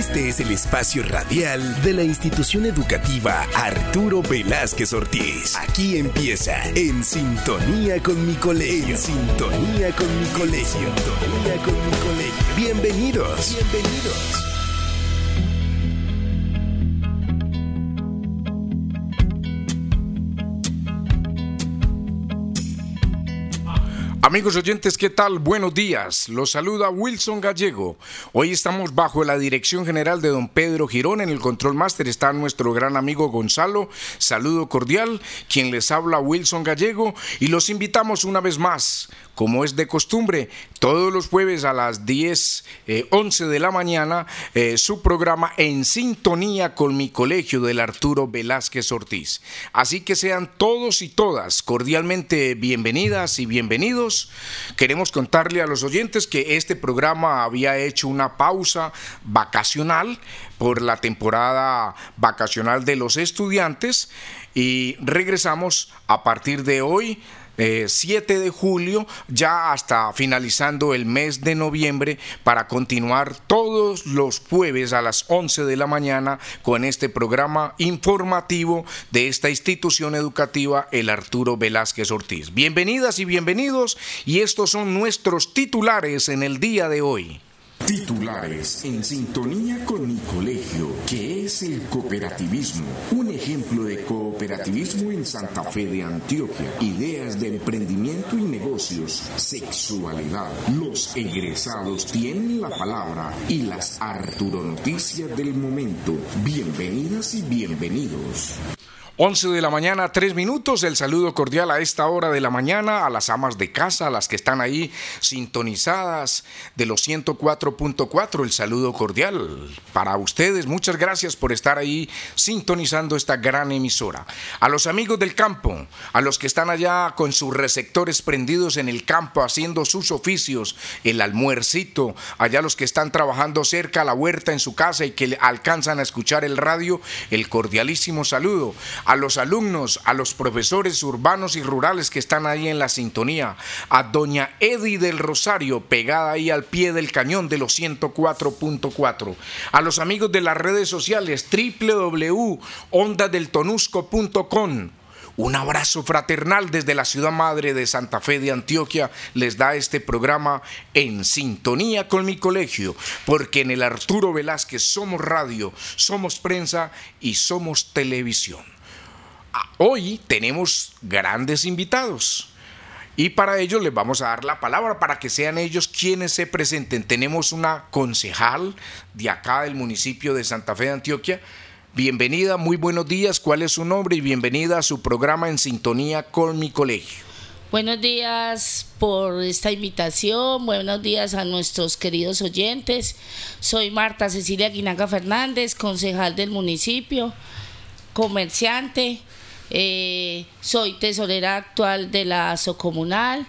Este es el espacio radial de la institución educativa Arturo Velázquez Ortiz. Aquí empieza En Sintonía con mi colegio. En Sintonía con mi colegio. Sintonía con mi colegio. Bienvenidos. Bienvenidos. Amigos oyentes, ¿qué tal? Buenos días. Los saluda Wilson Gallego. Hoy estamos bajo la dirección general de don Pedro Girón. En el control máster está nuestro gran amigo Gonzalo. Saludo cordial. Quien les habla Wilson Gallego. Y los invitamos una vez más, como es de costumbre, todos los jueves a las 10, 11 eh, de la mañana, eh, su programa En Sintonía con mi colegio del Arturo Velázquez Ortiz. Así que sean todos y todas cordialmente bienvenidas y bienvenidos Queremos contarle a los oyentes que este programa había hecho una pausa vacacional por la temporada vacacional de los estudiantes y regresamos a partir de hoy 7 eh, de julio, ya hasta finalizando el mes de noviembre, para continuar todos los jueves a las 11 de la mañana con este programa informativo de esta institución educativa, el Arturo Velázquez Ortiz. Bienvenidas y bienvenidos, y estos son nuestros titulares en el día de hoy. Titulares en sintonía con mi colegio, que es el cooperativismo. Un ejemplo de cooperativismo en Santa Fe de Antioquia. Ideas de emprendimiento y negocios. Sexualidad. Los egresados tienen la palabra y las Arturo Noticias del momento. Bienvenidas y bienvenidos. 11 de la mañana, 3 minutos. El saludo cordial a esta hora de la mañana a las amas de casa, a las que están ahí sintonizadas de los 104.4. El saludo cordial para ustedes. Muchas gracias por estar ahí sintonizando esta gran emisora. A los amigos del campo, a los que están allá con sus receptores prendidos en el campo haciendo sus oficios, el almuercito, allá los que están trabajando cerca a la huerta en su casa y que alcanzan a escuchar el radio, el cordialísimo saludo a los alumnos, a los profesores urbanos y rurales que están ahí en la sintonía, a doña Eddie del Rosario, pegada ahí al pie del cañón de los 104.4, a los amigos de las redes sociales www.ondadeltonusco.com, un abrazo fraternal desde la ciudad madre de Santa Fe de Antioquia les da este programa en sintonía con mi colegio, porque en el Arturo Velázquez somos radio, somos prensa y somos televisión. Hoy tenemos grandes invitados. Y para ello les vamos a dar la palabra para que sean ellos quienes se presenten. Tenemos una concejal de acá del municipio de Santa Fe de Antioquia. Bienvenida, muy buenos días. ¿Cuál es su nombre? Y bienvenida a su programa En Sintonía con mi colegio. Buenos días por esta invitación, buenos días a nuestros queridos oyentes. Soy Marta Cecilia Guinaga Fernández, concejal del municipio, comerciante, eh, soy tesorera actual de la Socomunal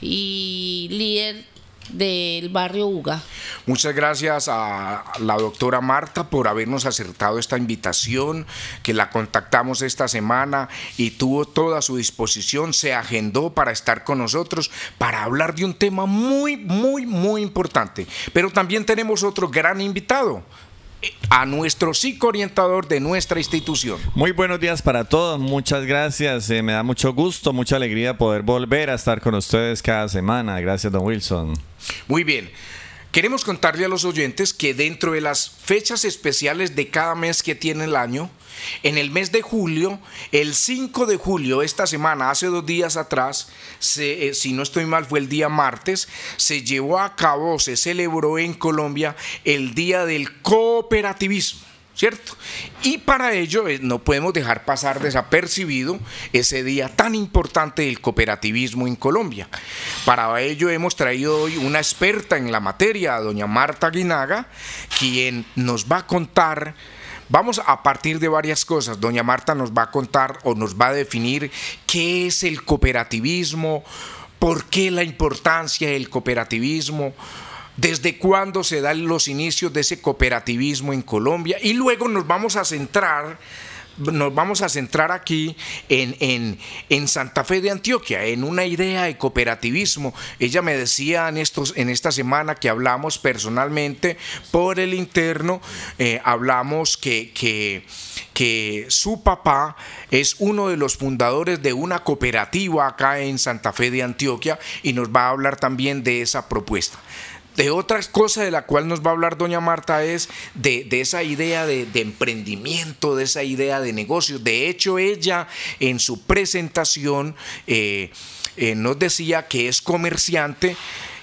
y líder del barrio Uga. Muchas gracias a la doctora Marta por habernos acertado esta invitación, que la contactamos esta semana y tuvo toda su disposición, se agendó para estar con nosotros, para hablar de un tema muy, muy, muy importante. Pero también tenemos otro gran invitado, a nuestro psicoorientador de nuestra institución. Muy buenos días para todos, muchas gracias, eh, me da mucho gusto, mucha alegría poder volver a estar con ustedes cada semana. Gracias, don Wilson. Muy bien. Queremos contarle a los oyentes que dentro de las fechas especiales de cada mes que tiene el año, en el mes de julio, el 5 de julio, esta semana, hace dos días atrás, eh, si no estoy mal, fue el día martes, se llevó a cabo, se celebró en Colombia el Día del Cooperativismo. ¿cierto? Y para ello eh, no podemos dejar pasar desapercibido ese día tan importante del cooperativismo en Colombia. Para ello hemos traído hoy una experta en la materia, doña Marta Guinaga, quien nos va a contar Vamos a partir de varias cosas. Doña Marta nos va a contar o nos va a definir qué es el cooperativismo, por qué la importancia del cooperativismo, desde cuándo se dan los inicios de ese cooperativismo en Colombia y luego nos vamos a centrar nos vamos a centrar aquí en, en, en, Santa Fe de Antioquia, en una idea de cooperativismo. Ella me decía en, estos, en esta semana que hablamos personalmente por el interno, eh, hablamos que, que, que su papá es uno de los fundadores de una cooperativa acá en Santa Fe de Antioquia y nos va a hablar también de esa propuesta. De otra cosa de la cual nos va a hablar doña Marta es de, esa idea de, emprendimiento, de esa idea de negocio. De hecho, ella en su presentación eh, eh, nos decía que es comerciante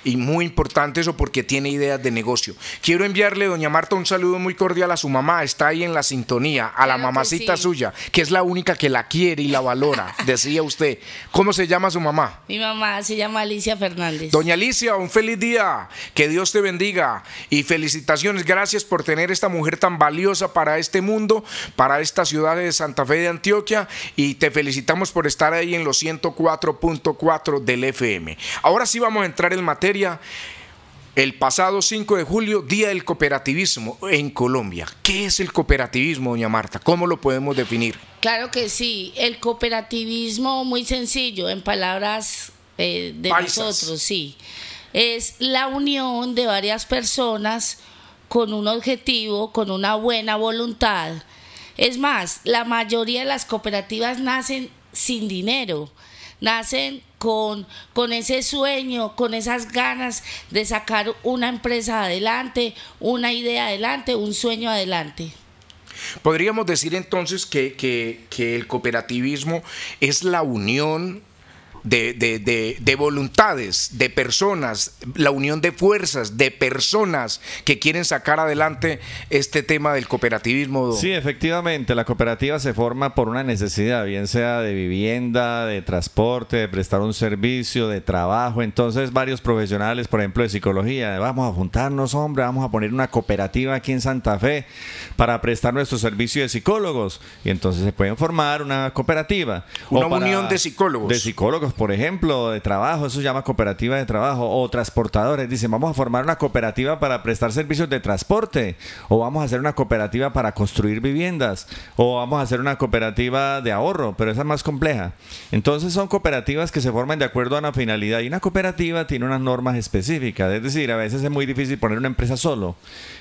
y muy importante eso porque tiene ideas de negocio. Quiero enviarle, doña Marta, un saludo muy cordial a su mamá, está ahí en la sintonía, a la mamacita suya, que es la única que la quiere y la valora, decía usted. ¿Cómo se llama su mamá? Mi mamá se llama Alicia Fernández. Doña Alicia, un feliz día, que Dios te bendiga y felicitaciones, gracias por tener esta mujer tan valiosa para este mundo, para esta ciudad de Santa Fe de Antioquia y te felicitamos por estar ahí en los 104.4 del FM. Ahora sí vamos a entrar en materia el pasado 5 de julio, Día del Cooperativismo en Colombia. ¿Qué es el cooperativismo, doña Marta? ¿Cómo lo podemos definir? Claro que sí, el cooperativismo muy sencillo, en palabras eh, de nosotros, sí. Es la unión de varias personas con un objetivo, con una buena voluntad. Es más, la mayoría de las cooperativas nacen sin dinero nacen con, con ese sueño, con esas ganas de sacar una empresa adelante, una idea adelante, un sueño adelante. Podríamos decir entonces que, que el cooperativismo es la unión de, de, de, voluntades, de personas, la unión de fuerzas, de personas que quieren sacar adelante este tema del cooperativismo. Sí, efectivamente, la cooperativa se forma por una necesidad, bien sea de vivienda, de transporte, de prestar un servicio, de trabajo. Entonces, varios profesionales, por ejemplo, de psicología, vamos a juntarnos, hombre, vamos a poner una cooperativa aquí en Santa Fe para prestar nuestro servicio de psicólogos. Y entonces se pueden formar una cooperativa. Una unión de psicólogos. De psicólogos por ejemplo, de trabajo, eso se llama cooperativa de trabajo, o transportadores, dicen, vamos a formar una cooperativa para prestar servicios de transporte, o vamos a hacer una cooperativa para construir viviendas, o vamos a hacer una cooperativa de ahorro, pero esa es más compleja. Entonces son cooperativas que se forman de acuerdo a una finalidad, y una cooperativa tiene unas normas específicas, es decir, a veces es muy difícil poner una empresa solo,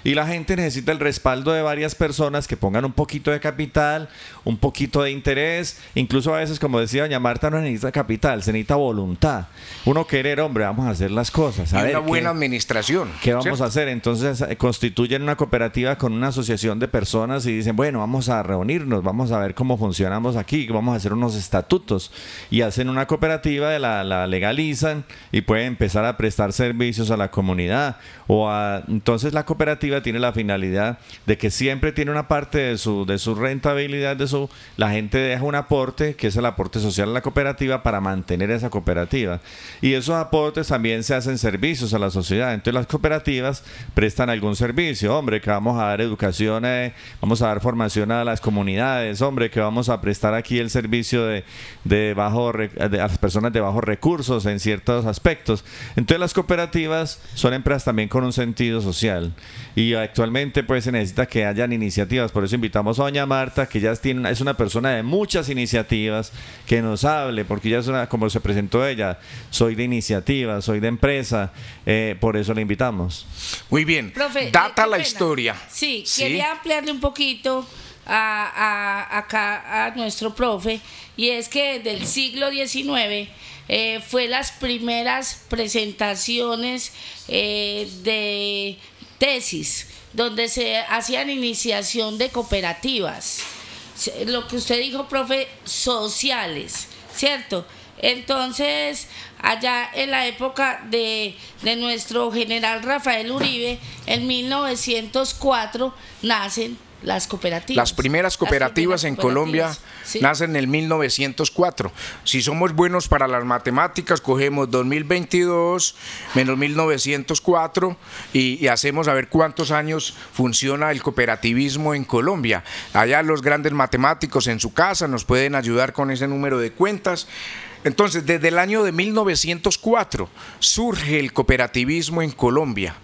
y la gente necesita el respaldo de varias personas que pongan un poquito de capital, un poquito de interés, incluso a veces, como decía doña Marta, no necesita capital, se necesita voluntad. Uno querer, hombre, vamos a hacer las cosas. A una buena administración. ¿Qué vamos a hacer? Entonces eh, constituyen una cooperativa con una asociación de personas y dicen, bueno, vamos a reunirnos, vamos a ver cómo funcionamos aquí, vamos a hacer unos estatutos. Y hacen una cooperativa, la, la legalizan y pueden empezar a prestar servicios a la comunidad. O a, entonces la cooperativa tiene la finalidad de que siempre tiene una parte de su, de su rentabilidad, de su, la gente deja un aporte, que es el aporte social a la cooperativa, para mantener esa cooperativa. Y esos aportes también se hacen servicios a la sociedad. Entonces las cooperativas prestan algún servicio, hombre, que vamos a dar educación, eh, vamos a dar formación a las comunidades, hombre, que vamos a prestar aquí el servicio de, de bajo, de, a las personas de bajos recursos en ciertos aspectos. Entonces las cooperativas son empresas también con un sentido social. Y actualmente pues se necesita que hayan iniciativas. Por eso invitamos a doña Marta, que ya es una persona de muchas iniciativas, que nos hable, porque ya es una, como se presentó ella, soy de iniciativa, soy de empresa, eh, por eso la invitamos. Muy bien. Data la historia. Sí, quería ampliarle un poquito. A, acá a nuestro profe y es que del siglo XIX eh, fue las primeras presentaciones eh, de tesis donde se hacían iniciación de cooperativas. Lo que usted dijo, profe, sociales, ¿cierto? Entonces, allá en la época de, de, nuestro general Rafael Uribe, en 1904, nacen las cooperativas. Las primeras cooperativas, en Colombia nacen en el 1904. Si somos buenos para las matemáticas, cogemos 2022 menos 1904 y, y, hacemos a ver cuántos años funciona el cooperativismo en Colombia. Allá los grandes matemáticos en su casa nos pueden ayudar con ese número de cuentas. Entonces, desde el año de 1904 surge el cooperativismo en Colombia.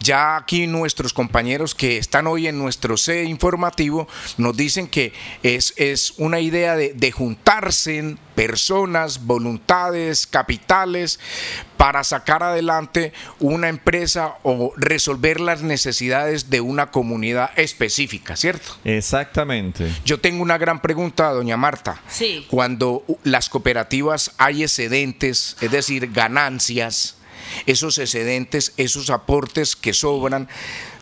Ya aquí nuestros compañeros que están hoy en nuestro C informativo nos dicen que es, es una idea de, de juntarse personas, voluntades, capitales para sacar adelante una empresa o resolver las necesidades de una comunidad específica, ¿cierto? Exactamente. Yo tengo una gran pregunta, doña Marta. Sí. Cuando las cooperativas hay excedentes, es decir, ganancias, esos excedentes, esos aportes que sobran,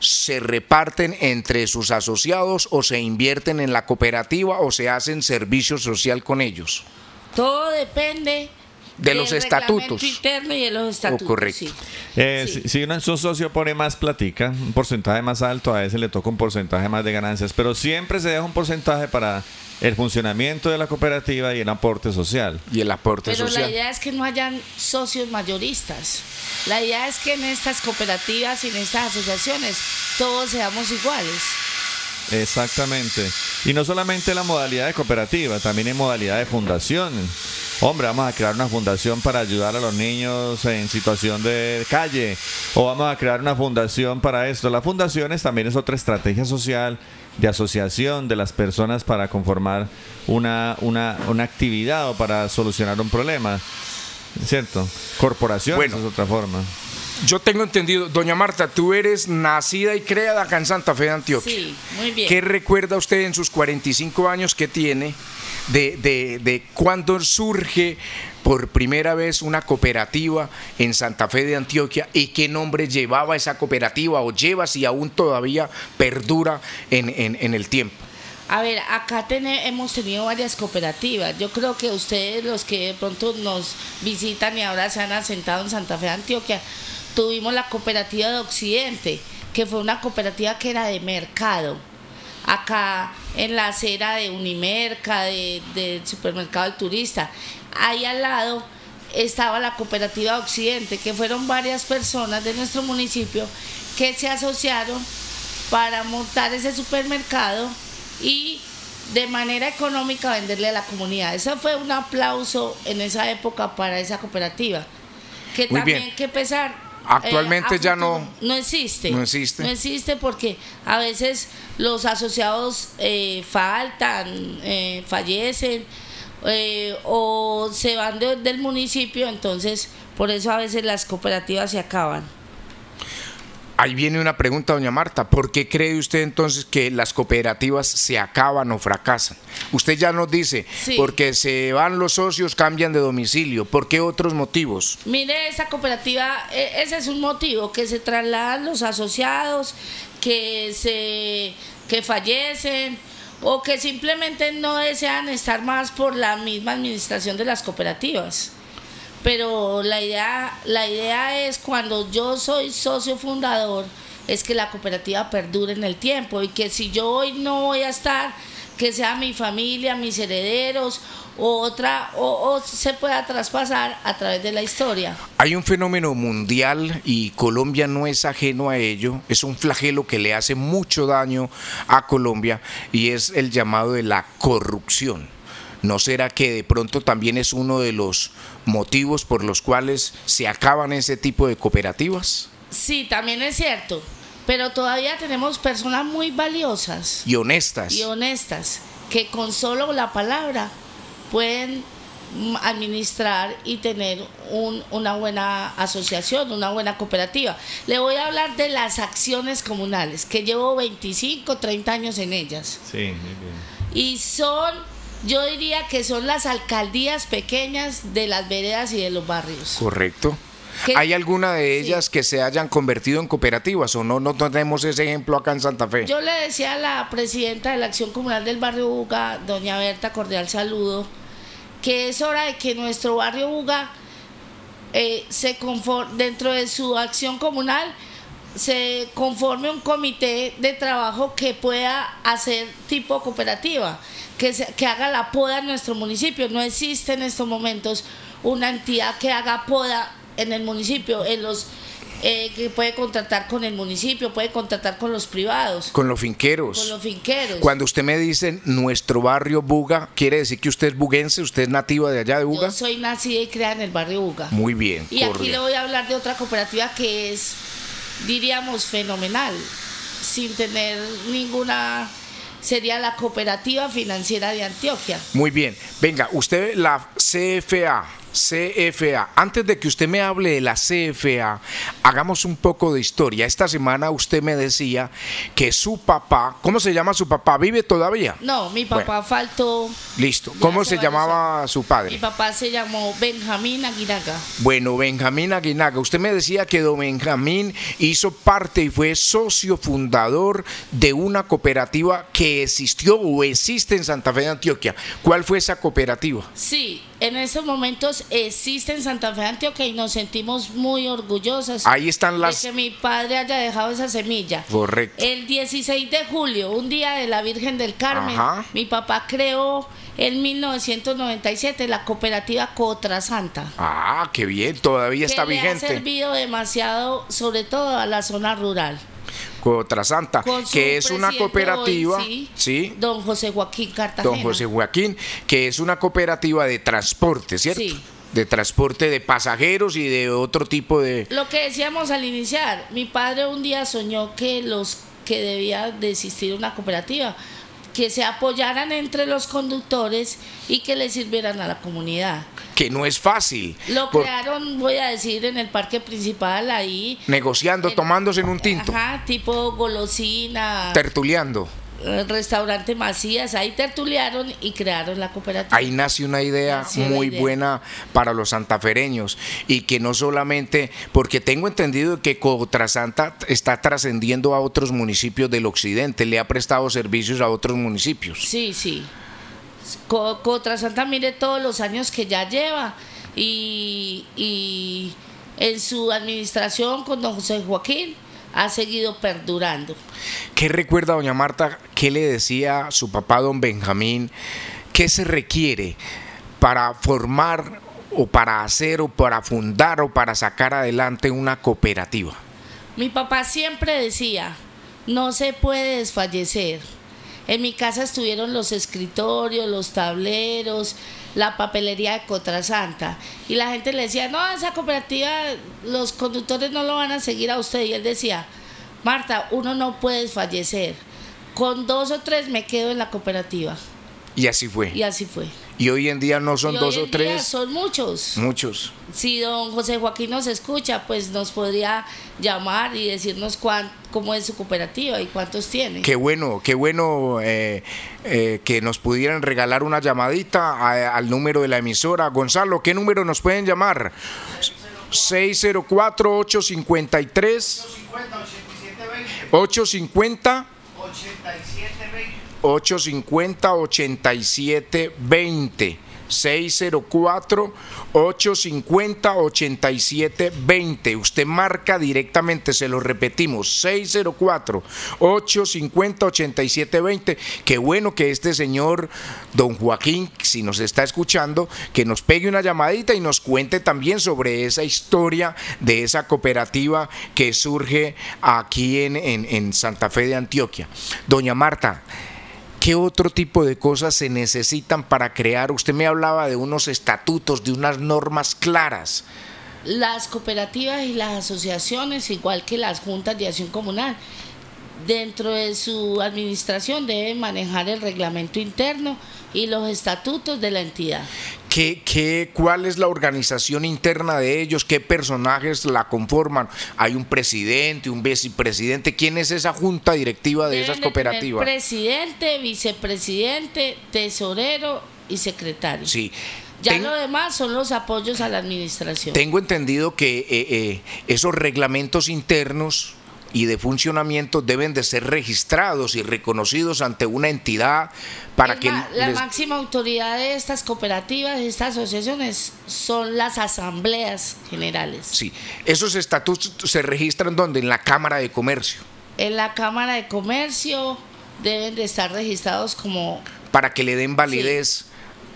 se reparten entre sus asociados o se invierten en la cooperativa o se hacen servicio social con ellos. Todo depende De los estatutos. interno y de los estatutos. correcto. sí. Eh, Sí. si, si un su socio pone más platica, un porcentaje más alto, a ese le toca un porcentaje más de ganancias, pero siempre se deja un porcentaje para el funcionamiento de la cooperativa y el aporte social. Y el aporte Pero la social. idea es que no hayan socios mayoristas. La idea es que en estas cooperativas y en estas asociaciones todos seamos iguales. Exactamente. Y no solamente la modalidad de cooperativa, también hay modalidad de fundación. Hombre, vamos a crear una fundación para ayudar a los niños en situación de calle. O vamos a crear una fundación para esto. Las fundaciones también es otra estrategia social de asociación de las personas para conformar una, una, una actividad o para solucionar un problema. ¿Cierto? Corporaciones Bueno. es otra forma. Yo tengo entendido, doña Marta, tú eres nacida y creada acá en Santa Fe de Antioquia. Sí, muy bien. ¿Qué recuerda usted en sus 45 años que tiene de, de, de cuándo surge por primera vez una cooperativa en Santa Fe de Antioquia y qué nombre llevaba esa cooperativa o lleva si aún todavía perdura en, en- en el tiempo? A ver, acá tene- hemos tenido varias cooperativas. Yo creo que ustedes, los que de pronto nos visitan y ahora se han asentado en Santa Fe de Antioquia, tuvimos la cooperativa de Occidente, que fue una cooperativa que era de mercado. Acá en la acera de Unimerca, de- del supermercado del turista, ahí al lado estaba la cooperativa de Occidente, que fueron varias personas de nuestro municipio que se asociaron para montar ese supermercado y de manera económica venderle a la comunidad. Eso fue un aplauso en esa época para esa cooperativa. Que Muy también bien. que pesar. Eh, Actualmente a ya no- No existe. no existe. No existe porque a veces los asociados eh, faltan, eh, fallecen eh, o se van de- del municipio, entonces por eso a veces las cooperativas se acaban. Ahí viene una pregunta, doña Marta. ¿Por qué cree usted entonces que las cooperativas se acaban o fracasan? Usted ya nos dice, Sí. porque se van los socios, cambian de domicilio. ¿Por qué otros motivos? Mire, esa cooperativa, e- ese es un motivo, que se trasladan los asociados, que se que fallecen o que simplemente no desean estar más por la misma administración de las cooperativas. Pero la idea, la idea es cuando yo soy socio fundador, es que la cooperativa perdure en el tiempo y que si yo hoy no voy a estar, que sea mi familia, mis herederos o otra o, o se pueda traspasar a través de la historia. Hay un fenómeno mundial y Colombia no es ajeno a ello. Es un flagelo que le hace mucho daño a Colombia y es el llamado de la corrupción. ¿No será que de pronto también es uno de los motivos por los cuales se acaban ese tipo de cooperativas? Sí, también es cierto, pero todavía tenemos personas muy valiosas Y honestas. y honestas que con solo la palabra pueden administrar y tener un- una buena asociación, una buena cooperativa. Le voy a hablar de las acciones comunales, que llevo 25, 30 años en ellas. Sí, muy bien. Y son, yo diría que son las alcaldías pequeñas de las veredas y de los barrios. Correcto. ¿Qué? ¿Hay alguna de Sí. ellas que se hayan convertido en cooperativas o no? No tenemos ese ejemplo acá en Santa Fe. Yo le decía a la presidenta de la Acción Comunal del Barrio Buga, doña Berta, cordial saludo, que es hora de que nuestro barrio Buga eh, se confor- dentro de su acción comunal se conforme un comité de trabajo que pueda hacer tipo cooperativa, que, se- que haga la poda en nuestro municipio. No existe en estos momentos una entidad que haga poda en el municipio, en los eh, que puede contratar con el municipio, puede contratar con los privados, Con los finqueros. con los finqueros. Cuando usted me dice nuestro barrio Buga, ¿quiere decir que usted es buguense? ¿Usted es nativa de allá de Buga? Yo soy nacida y criada en el barrio Buga. Muy bien. Y aquí le voy a hablar de otra cooperativa que es diríamos, fenomenal, sin tener ninguna sería la Cooperativa Financiera de Antioquia. Muy bien. Venga, usted la CFA, CFA. Antes de que usted me hable de la CFA, hagamos un poco de historia. Esta semana usted me decía que su papá, ¿cómo se llama su papá? ¿Vive todavía? No, mi papá faltó. Listo. ¿Cómo se llamaba su padre? Mi papá se llamó Benjamín Aguinaga. Bueno, Benjamín Aguinaga. Usted me decía que don Benjamín hizo parte y fue socio fundador de una cooperativa que existió o existe en Santa Fe de Antioquia. ¿Cuál fue esa cooperativa? Sí, en estos momentos existe en Santa Fe Antioquia y nos sentimos muy orgullosas. Ahí están las... De que mi padre haya dejado esa semilla. Correcto. El 16 de julio, un día de la Virgen del Carmen, mi papá creó en 1997 la cooperativa Cotra Santa. Ah, qué bien, todavía está vigente. ha servido demasiado, sobre todo a la zona rural. Santa, que es una cooperativa, sí, Don José Joaquín Cartagena. Don José Joaquín, que es una cooperativa de transporte, ¿cierto? Sí. De transporte de pasajeros y de otro tipo de... Lo que decíamos al iniciar, mi padre un día soñó que los que debía de existir una cooperativa, que se apoyaran entre los conductores y que le sirvieran a la comunidad que no es fácil. Lo crearon, voy a decir, en el parque principal ahí. Negociando, tomándose en un tinto. Ajá, tipo golosina. Tertuleando. El restaurante Macías, ahí tertuliaron y crearon la cooperativa. Ahí nace una idea muy buena para los santafereños y que no solamente, porque tengo entendido que Cotrasanta está trascendiendo a otros municipios del occidente, le ha prestado servicios a otros municipios. Sí, sí. Contra Santa mire todos los años que ya lleva y, en su administración con don José Joaquín ha seguido perdurando. ¿Qué recuerda doña Marta? ¿Qué le decía su papá don Benjamín? ¿Qué se requiere para formar o para hacer o para fundar o para sacar adelante una cooperativa? Mi papá siempre decía, no se puede desfallecer en mi casa estuvieron los escritorios, los tableros, la papelería de Cotrasanta. Y la gente le decía, no, esa cooperativa, los conductores no lo van a seguir a usted. Y él decía, Marta, uno no puede fallecer. Con dos o tres me quedo en la cooperativa. Y así fue. Y así fue. Y hoy en día no son dos o tres. son muchos. Muchos. Si don José Joaquín nos escucha, pues nos podría llamar y decirnos cuán, cómo es su cooperativa y cuántos tiene. Qué bueno, qué bueno eh, eh, que nos pudieran regalar una llamadita al número de la emisora. Gonzalo, ¿qué número nos pueden llamar? 604-853. 850. 8720. 850-8720. 604-850-8720. Usted marca directamente, se lo repetimos, 604-850-8720. Qué bueno que este señor, don Joaquín, si nos está escuchando, que nos pegue una llamadita y nos cuente también sobre esa historia de esa cooperativa que surge aquí en, en, en Santa Fe de Antioquia. Doña Marta, ¿Qué otro tipo de cosas se necesitan para crear? Usted me hablaba de unos estatutos, de unas normas claras. Las cooperativas y las asociaciones, igual que las juntas de acción comunal, dentro de su administración deben manejar el reglamento interno y los estatutos de la entidad. ¿Qué, qué, cuál es la organización interna de ellos? ¿Qué personajes la conforman? ¿Hay un presidente, un vicepresidente? ¿Quién es esa junta directiva de esas cooperativas? presidente, vicepresidente, tesorero y secretario. Sí. Ya lo demás son los apoyos a la administración. Tengo entendido que eh, eh, esos reglamentos internos y de funcionamiento deben de ser registrados y reconocidos ante una entidad para que... La máxima autoridad de estas cooperativas, de estas asociaciones, son las asambleas generales. Sí, esos estatutos se registran donde? En la Cámara de Comercio. En la Cámara de Comercio deben de estar registrados como... Para que le den validez.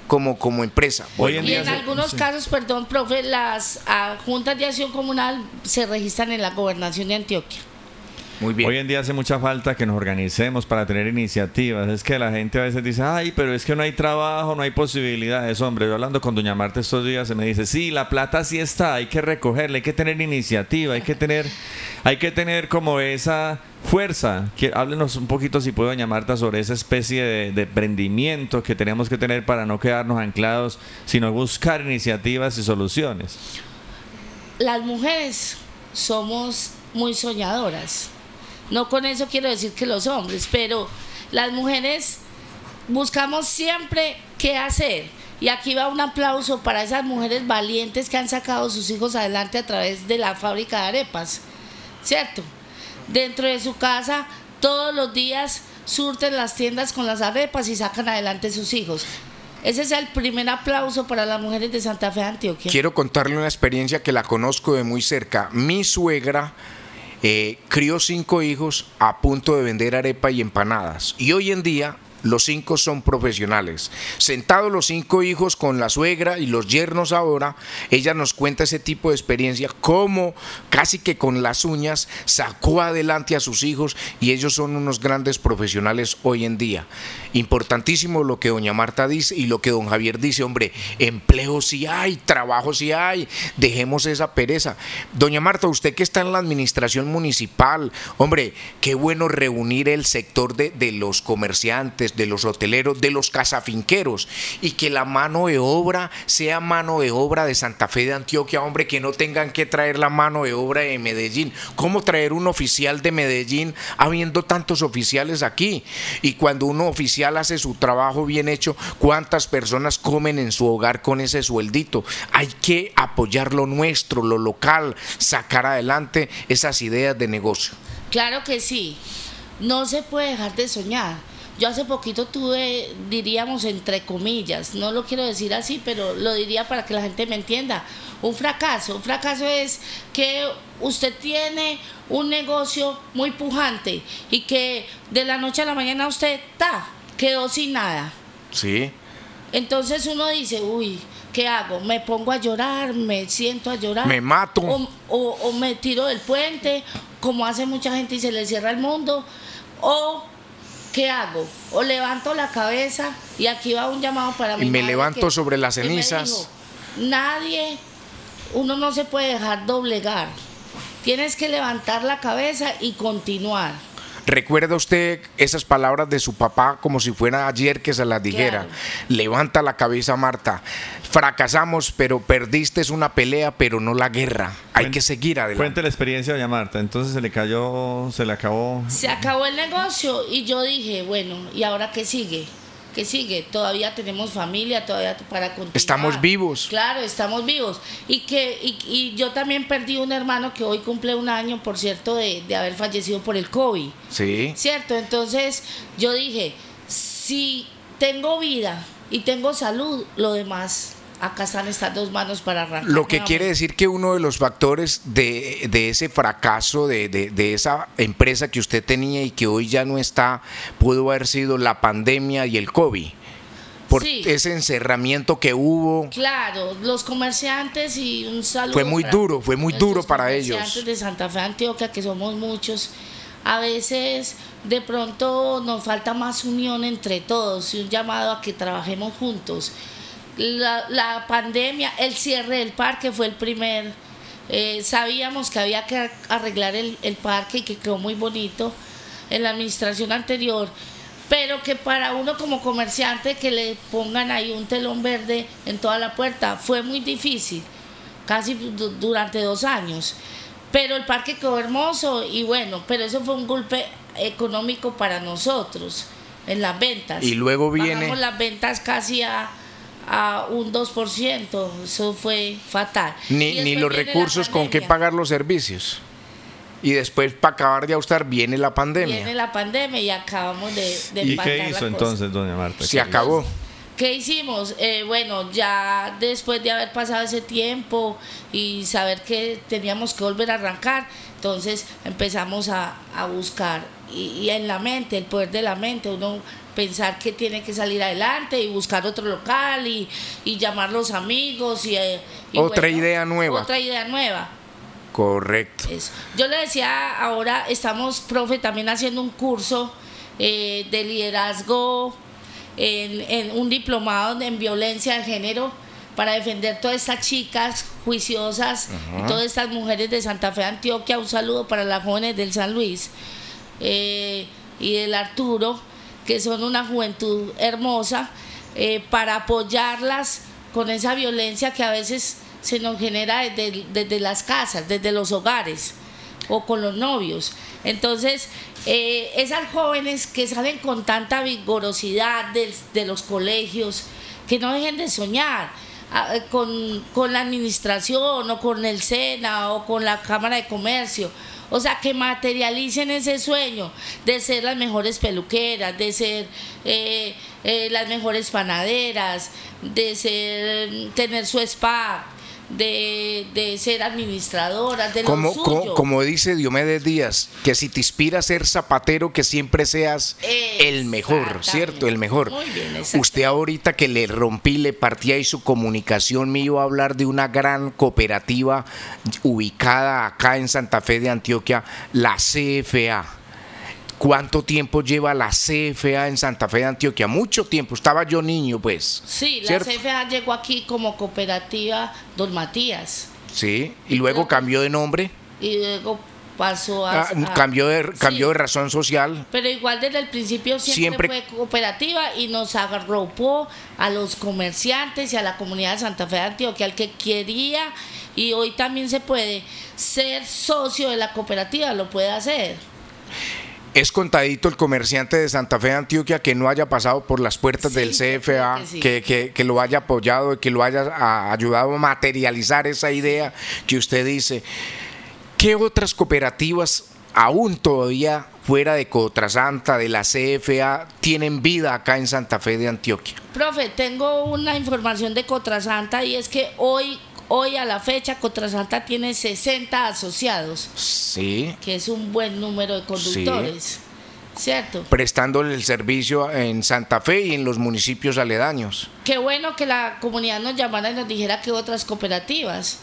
Como, como empresa. y en algunos casos, perdón, profe, las juntas de acción comunal se registran en la gobernación de Antioquia. Muy bien. Hoy en día hace mucha falta que nos organicemos para tener iniciativas. Es que la gente a veces dice, ay, pero es que no hay trabajo, no hay posibilidades. Hombre, yo hablando con Doña Marta estos días, se me dice, sí, la plata sí está, hay que recogerla, hay que tener iniciativa, hay que tener, hay que tener como esa fuerza. Que, háblenos un poquito, si puede, Doña Marta, sobre esa especie de, de emprendimiento que tenemos que tener para no quedarnos anclados, sino buscar iniciativas y soluciones. Las mujeres somos muy soñadoras. No con eso quiero decir que los hombres, pero las mujeres buscamos siempre qué hacer. Y aquí va un aplauso para esas mujeres valientes que han sacado sus hijos adelante a través de la fábrica de arepas. ¿Cierto? Dentro de su casa, todos los días surten las tiendas con las arepas y sacan adelante sus hijos. Ese es el primer aplauso para las mujeres de Santa Fe, Antioquia. Quiero contarle una experiencia que la conozco de muy cerca. Mi suegra eh, crió cinco hijos a punto de vender arepa y empanadas. Y hoy en día los cinco son profesionales. Sentados los cinco hijos con la suegra y los yernos ahora, ella nos cuenta ese tipo de experiencia, cómo casi que con las uñas sacó adelante a sus hijos y ellos son unos grandes profesionales hoy en día. Importantísimo lo que doña Marta dice y lo que don Javier dice, hombre, empleo sí hay, trabajo sí hay, dejemos esa pereza. Doña Marta, usted que está en la administración municipal, hombre, qué bueno reunir el sector de, de los comerciantes, de los hoteleros, de los casafinqueros y que la mano de obra sea mano de obra de Santa Fe de Antioquia, hombre, que no tengan que traer la mano de obra de Medellín. ¿Cómo traer un oficial de Medellín habiendo tantos oficiales aquí? Y cuando un oficial hace su trabajo bien hecho, ¿cuántas personas comen en su hogar con ese sueldito? Hay que apoyar lo nuestro, lo local, sacar adelante esas ideas de negocio. Claro que sí. No se puede dejar de soñar. Yo hace poquito tuve, diríamos, entre comillas, no lo quiero decir así, pero lo diría para que la gente me entienda, un fracaso. Un fracaso es que usted tiene un negocio muy pujante y que de la noche a la mañana usted ta, quedó sin nada. Sí. Entonces uno dice, uy, ¿qué hago? ¿Me pongo a llorar? ¿Me siento a llorar? Me mato. O, o- o me tiro del puente, como hace mucha gente y se le cierra el mundo. O, ¿qué hago? O levanto la cabeza y aquí va un llamado para mi Y me madre levanto que- sobre las me cenizas. dijo, Nadie, uno no se puede dejar doblegar. Tienes que levantar la cabeza y continuar. ¿Recuerda usted esas palabras de su papá como si fuera ayer que se las dijera? Claro. Levanta la cabeza, Marta. Fracasamos, pero perdiste una pelea, pero no la guerra. Hay que seguir adelante. Cuente la experiencia, Doña Marta. Entonces se le cayó, se le acabó. Se acabó el negocio y yo dije, bueno, ¿y ahora qué sigue? ¿Qué sigue? Todavía tenemos familia, todavía para continuar. Estamos vivos. Claro, estamos vivos. Y que y, y yo también perdí un hermano que hoy cumple un año, por cierto, de, de haber fallecido por el COVID. Sí. ¿Cierto? Entonces yo dije, si tengo vida y tengo salud, lo demás, acá están estas dos manos para arrancar. Lo que quiere decir que uno de los factores de, de ese fracaso, de, de- de esa empresa que usted tenía y que hoy ya no está, pudo haber sido la pandemia y el COVID. Por Sí. ese encerramiento que hubo. Claro, los comerciantes y un saludo. Fue muy duro, fue muy duro para comerciantes ellos. de Santa Fe, Antioquia, que somos muchos. A veces, de pronto, nos falta más unión entre todos y un llamado a que trabajemos juntos. La, la pandemia, el cierre del parque fue el primer. eh, sabíamos que había que arreglar el, el parque y que quedó muy bonito en la administración anterior pero que para uno como comerciante que le pongan ahí un telón verde en toda la puerta fue muy difícil, casi du- durante dos años. Pero el parque quedó hermoso y bueno, pero eso fue un golpe económico para nosotros en las ventas. Y luego viene- Bajamos las ventas casi a, a un 2%, eso fue fatal. Ni, ni los recursos con que pagar los servicios. Y después, para acabar de ajustar, viene la pandemia. Viene la pandemia y acabamos de, de ¿Y qué la hizo cosa. entonces, Doña Marta? Se acabó. ¿Qué hicimos? Eh, bueno, ya después de haber pasado ese tiempo y saber que teníamos que volver a arrancar, entonces empezamos a, a buscar y, y en la mente, el poder de la mente, uno pensar que tiene que salir adelante y buscar otro local y, y llamar los amigos y, eh, y Otra idea nueva. Otra idea nueva. Correcto. Yo le decía, ahora estamos, profe, también haciendo un curso eh, de liderazgo en, un diplomado en violencia de género para defender todas estas chicas juiciosas, todas estas mujeres de Santa Fe, Antioquia. Un saludo para las jóvenes del San Luis eh, y del Arturo, que son una juventud hermosa, eh, para apoyarlas con esa violencia que a veces se nos genera desde, desde las casas, desde los hogares o con los novios. Entonces, eh, esas jóvenes que salen con tanta vigorosidad de, los colegios, que no dejen de soñar. Ah, con, con, la administración o con el SENA o con la Cámara de Comercio. O sea, que materialicen ese sueño de ser las mejores peluqueras, de ser eh, eh, las mejores panaderas, de ser, tener su spa, de, de ser administradora, de como, como, dice Diomedes Díaz, que si te inspira a ser zapatero, que siempre seas el mejor, ¿cierto? El mejor. Usted ahorita que le rompí, le partía y su comunicación me iba a hablar de una gran cooperativa ubicada acá en Santa Fe de Antioquia, la CFA. ¿Cuánto tiempo lleva la CFA en Santa Fe de Antioquia? Mucho tiempo, estaba yo niño, pues. Sí, la CFA llegó aquí como cooperativa Don Matías. Sí, y luego cambió de nombre. Y luego pasó a, ah, cambió de cambió de razón social pero igual desde el principio siempre, fue cooperativa y nos arropó a los comerciantes y a la comunidad de Santa Fe de Antioquia al que quería y hoy también se puede ser socio de la cooperativa lo puede hacer es contadito el comerciante de Santa Fe de Antioquia que no haya pasado por las puertas del CFA, que, que, lo haya apoyado, que lo haya ayudado a materializar esa idea que usted dice. ¿Qué otras cooperativas aún todavía fuera de Cotrasanta, de la CFA, tienen vida acá en Santa Fe de Antioquia? Profe, tengo una información de Cotrasanta y es que hoy Hoy a la fecha Contrasanta tiene 60 asociados. Sí. Que es un buen número de conductores. ¿Cierto? Prestándole el servicio en Santa Fe y en los municipios aledaños. Qué bueno que la comunidad nos llamara y nos dijera que otras cooperativas.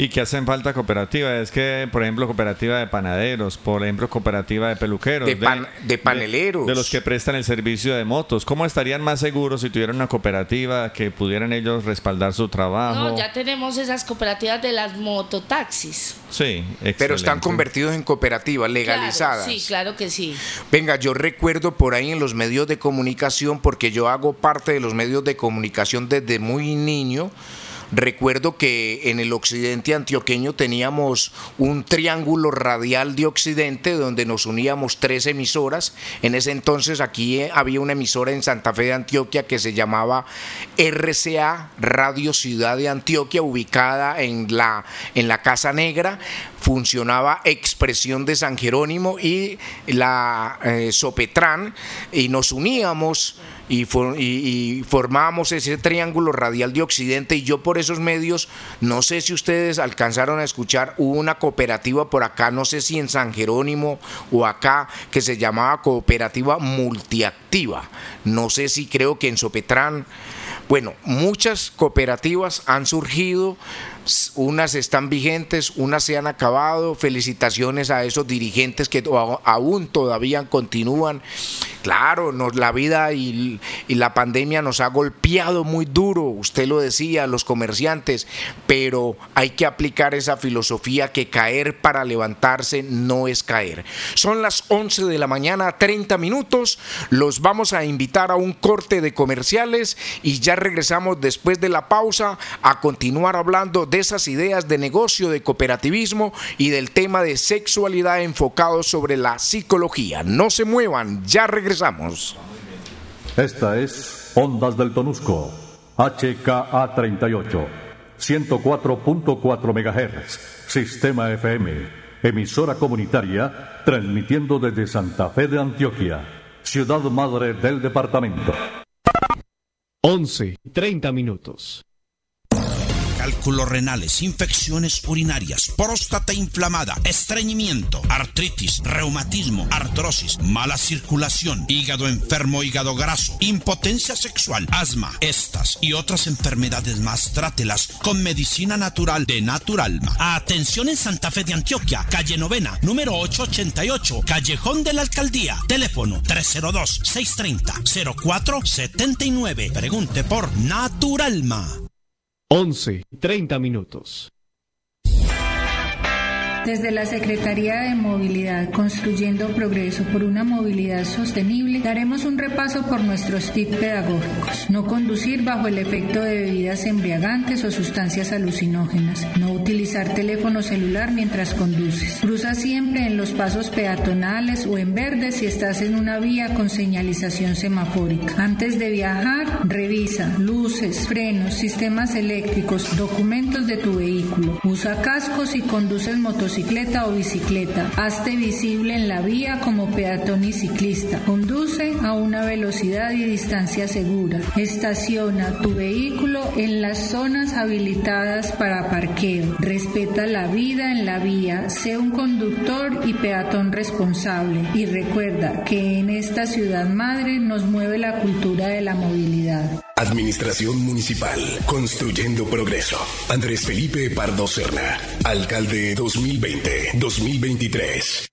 Y que hacen falta cooperativas. Es que, por ejemplo, cooperativa de panaderos, por ejemplo, cooperativa de peluqueros, de, de, paneleros. De, los que prestan el servicio de motos. ¿Cómo estarían más seguros si tuvieran una cooperativa que pudieran ellos respaldar su trabajo? No, ya tenemos esas cooperativas de las mototaxis. Sí, Pero están convertidos en cooperativas legalizadas. sí, claro que sí. Venga, yo recuerdo por ahí en los medios de comunicación, porque yo hago parte de los medios de comunicación desde muy niño Recuerdo que en el occidente antioqueño teníamos un triángulo radial de occidente donde nos uníamos tres emisoras. En ese entonces aquí eh, había una emisora en Santa Fe de Antioquia que se llamaba RCA Radio Ciudad de Antioquia, ubicada en la, en la Casa Negra. Funcionaba Expresión de San Jerónimo y la eh, Sopetrán y nos uníamos y, y, formábamos ese triángulo radial de Occidente y yo por esos medios, no sé si ustedes alcanzaron a escuchar, hubo una cooperativa por acá, no sé si en San Jerónimo o acá, que se llamaba Cooperativa Multiactiva, no sé si creo que en Sopetrán. Bueno, muchas cooperativas han surgido unas están vigentes, unas se han acabado. Felicitaciones a esos dirigentes que aún todavía continúan. Claro, nos, la vida y, y, la pandemia nos ha golpeado muy duro, usted lo decía, los comerciantes, pero hay que aplicar esa filosofía que caer para levantarse no es caer. Son las 11 de la mañana, 30 minutos, los vamos a invitar a un corte de comerciales y ya regresamos después de la pausa a continuar hablando de esas ideas de negocio, de cooperativismo y del tema de sexualidad enfocado sobre la psicología. No se muevan, ya regresamos. Esta es Ondas del Tonusco, HKA 38, 104.4 MHz, Sistema FM, emisora comunitaria, transmitiendo desde Santa Fe de Antioquia, ciudad madre del departamento. 11, 30 minutos. Cálculos renales, infecciones urinarias, próstata inflamada, estreñimiento, artritis, reumatismo, artrosis, mala circulación, hígado enfermo, hígado graso, impotencia sexual, asma, estas y otras enfermedades más, trátelas con medicina natural de Naturalma. Atención en Santa Fe de Antioquia, calle Novena, número 888, Callejón de la Alcaldía, teléfono 302-630-0479. Pregunte por Naturalma. 11, 30 minutos. Desde la Secretaría de Movilidad, Construyendo Progreso por una Movilidad Sostenible, daremos un repaso por nuestros tips pedagógicos. No conducir bajo el efecto de bebidas embriagantes o sustancias alucinógenas. No utilizar teléfono celular mientras conduces. Cruza siempre en los pasos peatonales o en verde si estás en una vía con señalización semafórica. Antes de viajar, revisa luces, frenos, sistemas eléctricos, documentos de tu vehículo. Usa cascos y conduces motocicletas o bicicleta. Hazte visible en la vía como peatón y ciclista. Conduce a una velocidad y distancia segura. Estaciona tu vehículo en las zonas habilitadas para parqueo. Respeta la vida en la vía. Sé un conductor y peatón responsable. Y recuerda que en esta ciudad madre nos mueve la cultura de la movilidad. Administración Municipal. Construyendo Progreso. Andrés Felipe Pardo Serna. Alcalde 2020-2023.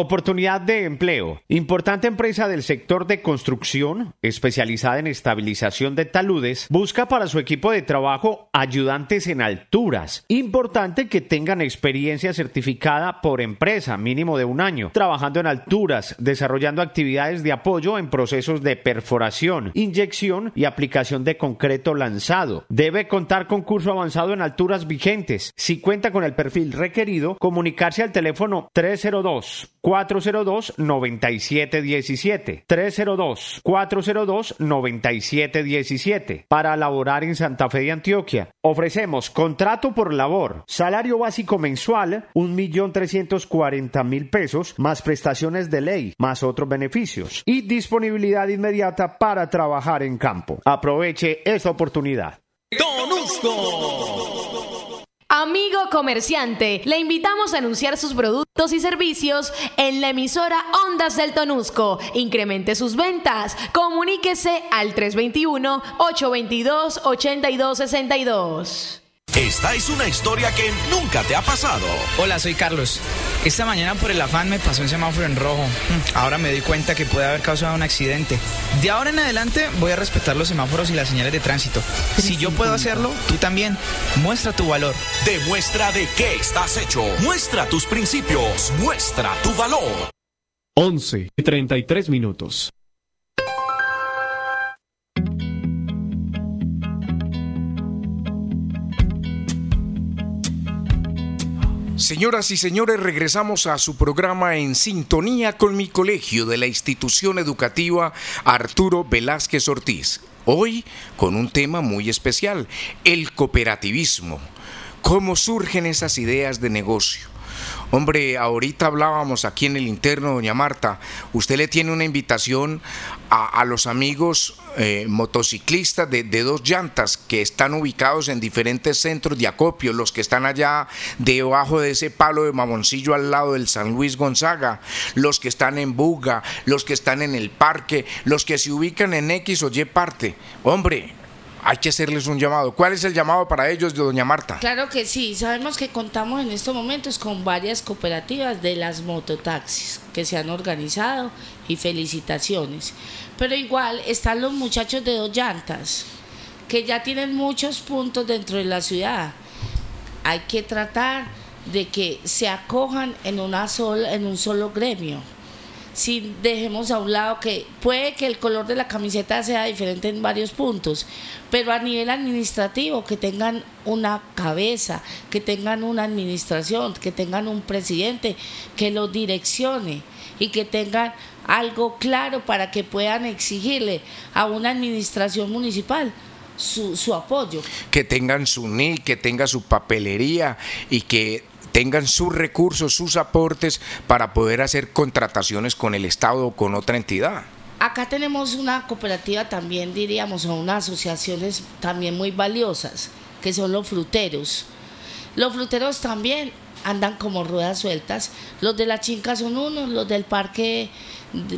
Oportunidad de empleo. Importante empresa del sector de construcción, especializada en estabilización de taludes, busca para su equipo de trabajo ayudantes en alturas. Importante que tengan experiencia certificada por empresa, mínimo de un año, trabajando en alturas, desarrollando actividades de apoyo en procesos de perforación, inyección y aplicación de concreto lanzado. Debe contar con curso avanzado en alturas vigentes. Si cuenta con el perfil requerido, comunicarse al teléfono 302 402-9717. 302-402-9717. Para laborar en Santa Fe de Antioquia. Ofrecemos contrato por labor, salario básico mensual, 1.340.000 pesos, más prestaciones de ley, más otros beneficios. Y disponibilidad inmediata para trabajar en campo. Aproveche esta oportunidad. Amigo comerciante, le invitamos a anunciar sus productos y servicios en la emisora Ondas del Tonusco. Incremente sus ventas. Comuníquese al 321-822-8262. Esta es una historia que nunca te ha pasado. Hola, soy Carlos. Esta mañana por el afán me pasó un semáforo en rojo. Mm, ahora me doy cuenta que puede haber causado un accidente. De ahora en adelante voy a respetar los semáforos y las señales de tránsito. Si yo puedo hacerlo, tú también. Muestra tu valor. Demuestra de qué estás hecho. Muestra tus principios. Muestra tu valor. 11 y 33 minutos. Señoras y señores, regresamos a su programa en sintonía con mi colegio de la institución educativa Arturo Velázquez Ortiz. Hoy con un tema muy especial, el cooperativismo. ¿Cómo surgen esas ideas de negocio? Hombre, ahorita hablábamos aquí en el interno, doña Marta, usted le tiene una invitación a, los amigos eh, motociclistas de, de, dos llantas que están ubicados en diferentes centros de acopio, los que están allá debajo de ese palo de mamoncillo al lado del San Luis Gonzaga, los que están en Buga, los que están en el parque, los que se ubican en X o Y parte. Hombre, hay que hacerles un llamado. ¿Cuál es el llamado para ellos, doña Marta? Claro que sí, sabemos que contamos en estos momentos con varias cooperativas de las mototaxis que se han organizado y felicitaciones. Pero igual están los muchachos de dos llantas que ya tienen muchos puntos dentro de la ciudad. Hay que tratar de que se acojan en, una sola, en un solo gremio si dejemos a un lado que puede que el color de la camiseta sea diferente en varios puntos, pero a nivel administrativo que tengan una cabeza, que tengan una administración, que tengan un presidente que lo direccione y que tengan algo claro para que puedan exigirle a una administración municipal su, su apoyo. Que tengan su NIC, que tenga su papelería y que tengan sus recursos, sus aportes para poder hacer contrataciones con el Estado o con otra entidad. Acá tenemos una cooperativa también, diríamos, o unas asociaciones también muy valiosas, que son los fruteros. Los fruteros también andan como ruedas sueltas. Los de la chinca son unos, los del parque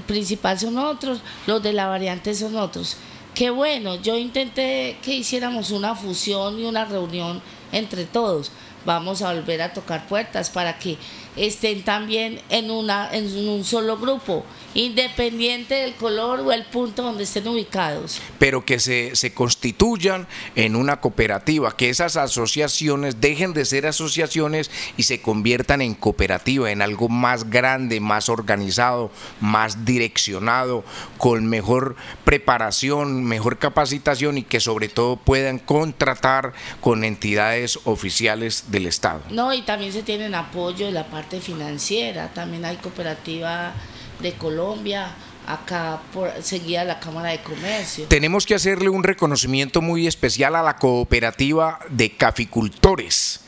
principal son otros, los de la variante son otros. Qué bueno, yo intenté que hiciéramos una fusión y una reunión entre todos. Vamos a volver a tocar puertas para que estén también en, una, en un solo grupo, independiente del color o el punto donde estén ubicados. Pero que se, se constituyan en una cooperativa, que esas asociaciones dejen de ser asociaciones y se conviertan en cooperativa, en algo más grande, más organizado, más direccionado, con mejor preparación, mejor capacitación y que sobre todo puedan contratar con entidades oficiales del Estado. No, y también se tienen apoyo de la parte financiera, también hay cooperativa de Colombia, acá por, seguida la Cámara de Comercio. Tenemos que hacerle un reconocimiento muy especial a la cooperativa de caficultores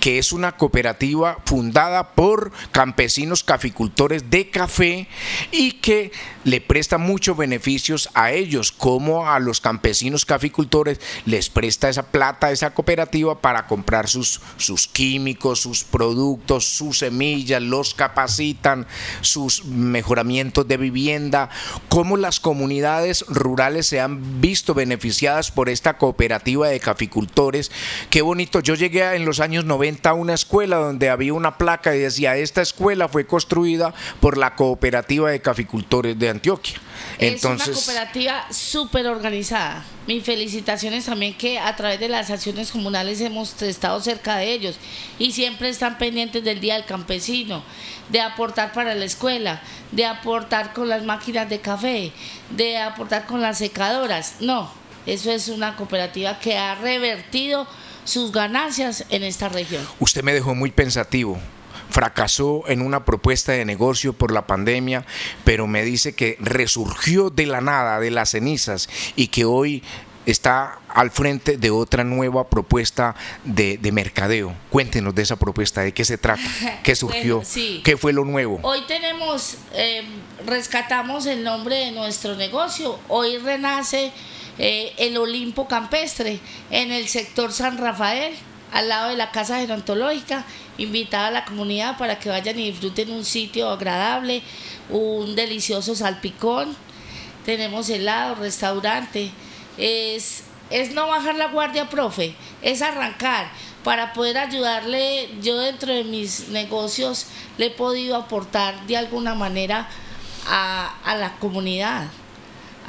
que es una cooperativa fundada por campesinos caficultores de café y que le presta muchos beneficios a ellos, como a los campesinos caficultores les presta esa plata esa cooperativa para comprar sus, sus químicos, sus productos, sus semillas, los capacitan, sus mejoramientos de vivienda, cómo las comunidades rurales se han visto beneficiadas por esta cooperativa de caficultores. Qué bonito, yo llegué en los años 90 a una escuela donde había una placa y decía, esta escuela fue construida por la cooperativa de caficultores de Antioquia. Entonces, es una cooperativa súper organizada. Mis felicitaciones también que a través de las acciones comunales hemos estado cerca de ellos y siempre están pendientes del Día del Campesino, de aportar para la escuela, de aportar con las máquinas de café, de aportar con las secadoras. No, eso es una cooperativa que ha revertido sus ganancias en esta región. Usted me dejó muy pensativo. Fracasó en una propuesta de negocio por la pandemia, pero me dice que resurgió de la nada, de las cenizas, y que hoy está al frente de otra nueva propuesta de, mercadeo. Cuéntenos de esa propuesta, de qué se trata, qué surgió, qué fue lo nuevo. Hoy tenemos, eh, rescatamos el nombre de nuestro negocio, hoy renace eh, el Olimpo Campestre en el sector San Rafael, al lado de la Casa Gerontológica. Invitada a la comunidad para que vayan y disfruten un sitio agradable, un delicioso salpicón. Tenemos helado, restaurante. Es, es no bajar la guardia, profe, es arrancar para poder ayudarle. Yo dentro de mis negocios le he podido aportar de alguna manera a, a la comunidad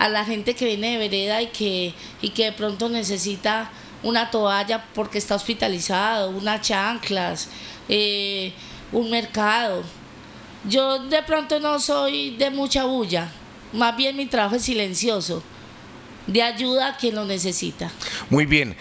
a la gente que viene de vereda y que, y que de pronto necesita una toalla porque está hospitalizado, unas chanclas, eh, un mercado. Yo de pronto no soy de mucha bulla, más bien mi trabajo es silencioso, de ayuda a quien lo necesita. Muy bien.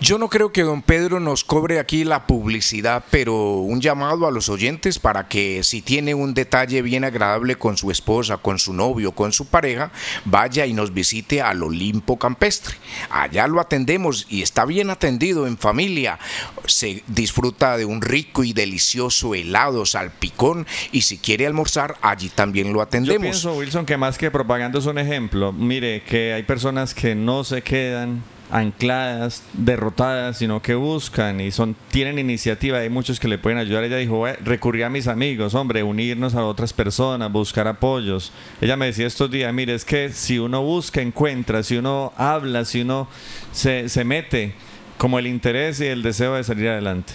Yo no creo que don Pedro nos cobre aquí la publicidad, pero un llamado a los oyentes para que si tiene un detalle bien agradable con su esposa, con su novio, con su pareja, vaya y nos visite al Olimpo Campestre. Allá lo atendemos y está bien atendido en familia. Se disfruta de un rico y delicioso helado, salpicón y si quiere almorzar, allí también lo atendemos. Yo pienso, Wilson, que más que propaganda es un ejemplo. Mire, que hay personas que no se quedan ancladas, derrotadas, sino que buscan y son tienen iniciativa. Hay muchos que le pueden ayudar. Ella dijo, recurrí a mis amigos, hombre, unirnos a otras personas, buscar apoyos. Ella me decía estos días, mire, es que si uno busca, encuentra, si uno habla, si uno se, se mete, como el interés y el deseo de salir adelante.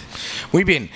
Muy bien.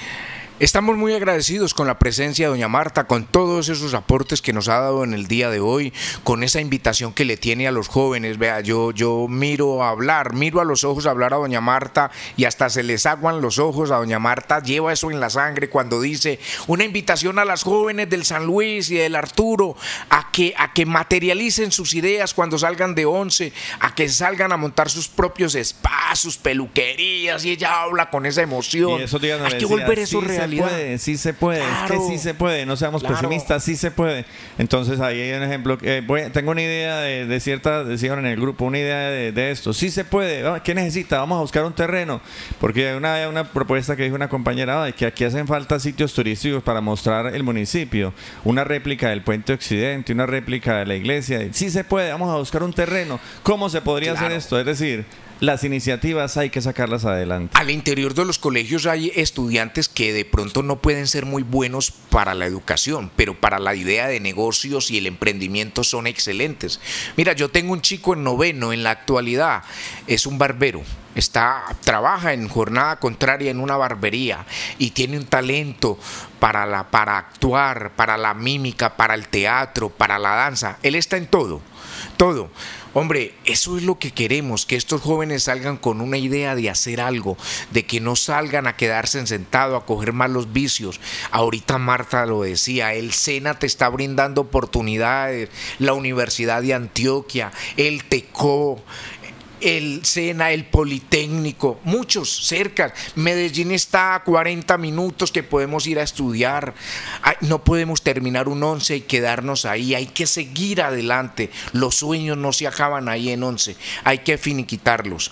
Estamos muy agradecidos con la presencia de doña Marta, con todos esos aportes que nos ha dado en el día de hoy, con esa invitación que le tiene a los jóvenes. Vea, yo, yo miro a hablar, miro a los ojos a hablar a doña Marta y hasta se les aguan los ojos a doña Marta. Lleva eso en la sangre cuando dice una invitación a las jóvenes del San Luis y del Arturo a que, a que materialicen sus ideas cuando salgan de once, a que salgan a montar sus propios espacios, peluquerías y ella habla con esa emoción. Hay que volver eso real se puede, sí se puede, es que sí se puede, no seamos pesimistas, sí se puede. Entonces ahí hay un ejemplo, eh, voy, tengo una idea de, de cierta, decían en el grupo, una idea de, esto, sí se puede, ¿qué necesita? Vamos a buscar un terreno, porque hay una, una propuesta que dijo una compañera, de que aquí hacen falta sitios turísticos para mostrar el municipio, una réplica del puente occidente, una réplica de la iglesia, sí se puede, vamos a buscar un terreno, ¿cómo se podría hacer esto? Es decir, las iniciativas hay que sacarlas adelante. Al interior de los colegios hay estudiantes que de pronto no pueden ser muy buenos para la educación, pero para la idea de negocios y el emprendimiento son excelentes. Mira, yo tengo un chico en noveno en la actualidad, es un barbero está trabaja en jornada contraria en una barbería y tiene un talento para la para actuar, para la mímica, para el teatro, para la danza. Él está en todo. Todo. Hombre, eso es lo que queremos, que estos jóvenes salgan con una idea de hacer algo, de que no salgan a quedarse sentados, a coger malos vicios. Ahorita Marta lo decía, el SENA te está brindando oportunidades, la Universidad de Antioquia, el TECO, el SENA, el Politécnico, muchos cerca. Medellín está a 40 minutos que podemos ir a estudiar. No podemos terminar un 11 y quedarnos ahí. Hay que seguir adelante. Los sueños no se acaban ahí en 11. Hay que finiquitarlos.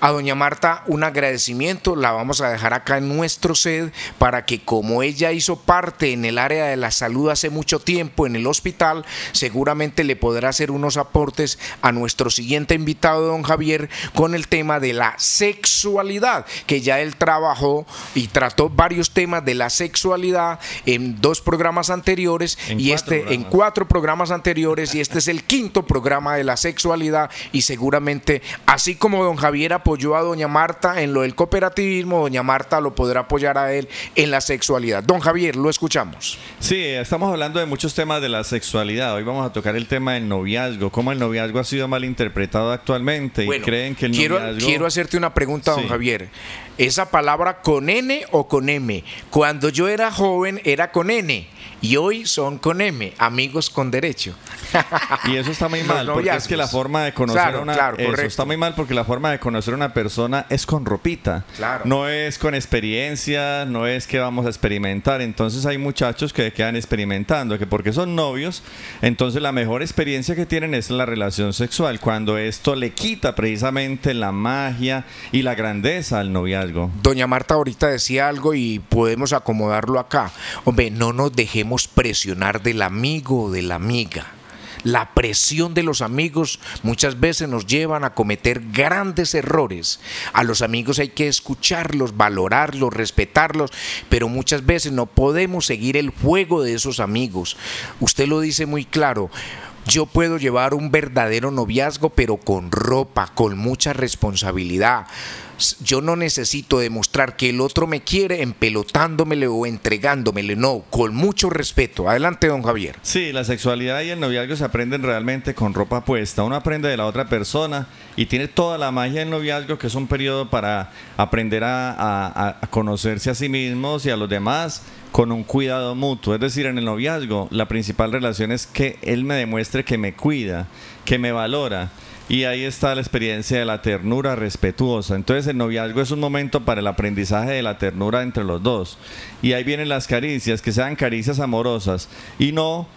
A doña Marta un agradecimiento. La vamos a dejar acá en nuestro sed para que como ella hizo parte en el área de la salud hace mucho tiempo en el hospital, seguramente le podrá hacer unos aportes a nuestro siguiente invitado, don Javier con el tema de la sexualidad, que ya él trabajó y trató varios temas de la sexualidad en dos programas anteriores y este en cuatro programas anteriores y este es el quinto programa de la sexualidad y seguramente así como don Javier apoyó a doña Marta en lo del cooperativismo, doña Marta lo podrá apoyar a él en la sexualidad. Don Javier, lo escuchamos. Sí, estamos hablando de muchos temas de la sexualidad. Hoy vamos a tocar el tema del noviazgo, cómo el noviazgo ha sido mal actualmente y creen que quiero, quiero hacerte una pregunta, don Javier. ¿Esa palabra con N o con M? Cuando yo era joven era con N y hoy son con M, amigos con derecho. y eso está muy mal, porque es que la forma de conocer una eso está muy mal porque la forma de conocer a una persona es con ropita. No es con experiencia, no es que vamos a experimentar. Entonces hay muchachos que quedan experimentando, que porque son novios, entonces la mejor experiencia que tienen es la relación sexual, cuando esto le quita precisamente la magia y la grandeza al noviazgo. Doña Marta ahorita decía algo y podemos acomodarlo acá. Hombre, no nos dejemos presionar del amigo o de la amiga. La presión de los amigos muchas veces nos llevan a cometer grandes errores. A los amigos hay que escucharlos, valorarlos, respetarlos, pero muchas veces no podemos seguir el juego de esos amigos. Usted lo dice muy claro. Yo puedo llevar un verdadero noviazgo, pero con ropa, con mucha responsabilidad. Yo no necesito demostrar que el otro me quiere empelotándomele o entregándomele, no, con mucho respeto. Adelante, don Javier. Sí, la sexualidad y el noviazgo se aprenden realmente con ropa puesta. Uno aprende de la otra persona y tiene toda la magia del noviazgo, que es un periodo para aprender a, a conocerse a sí mismos y a los demás con un cuidado mutuo. Es decir, en el noviazgo la principal relación es que él me demuestre que me cuida, que me valora. Y ahí está la experiencia de la ternura respetuosa. Entonces el noviazgo es un momento para el aprendizaje de la ternura entre los dos. Y ahí vienen las caricias, que sean caricias amorosas y no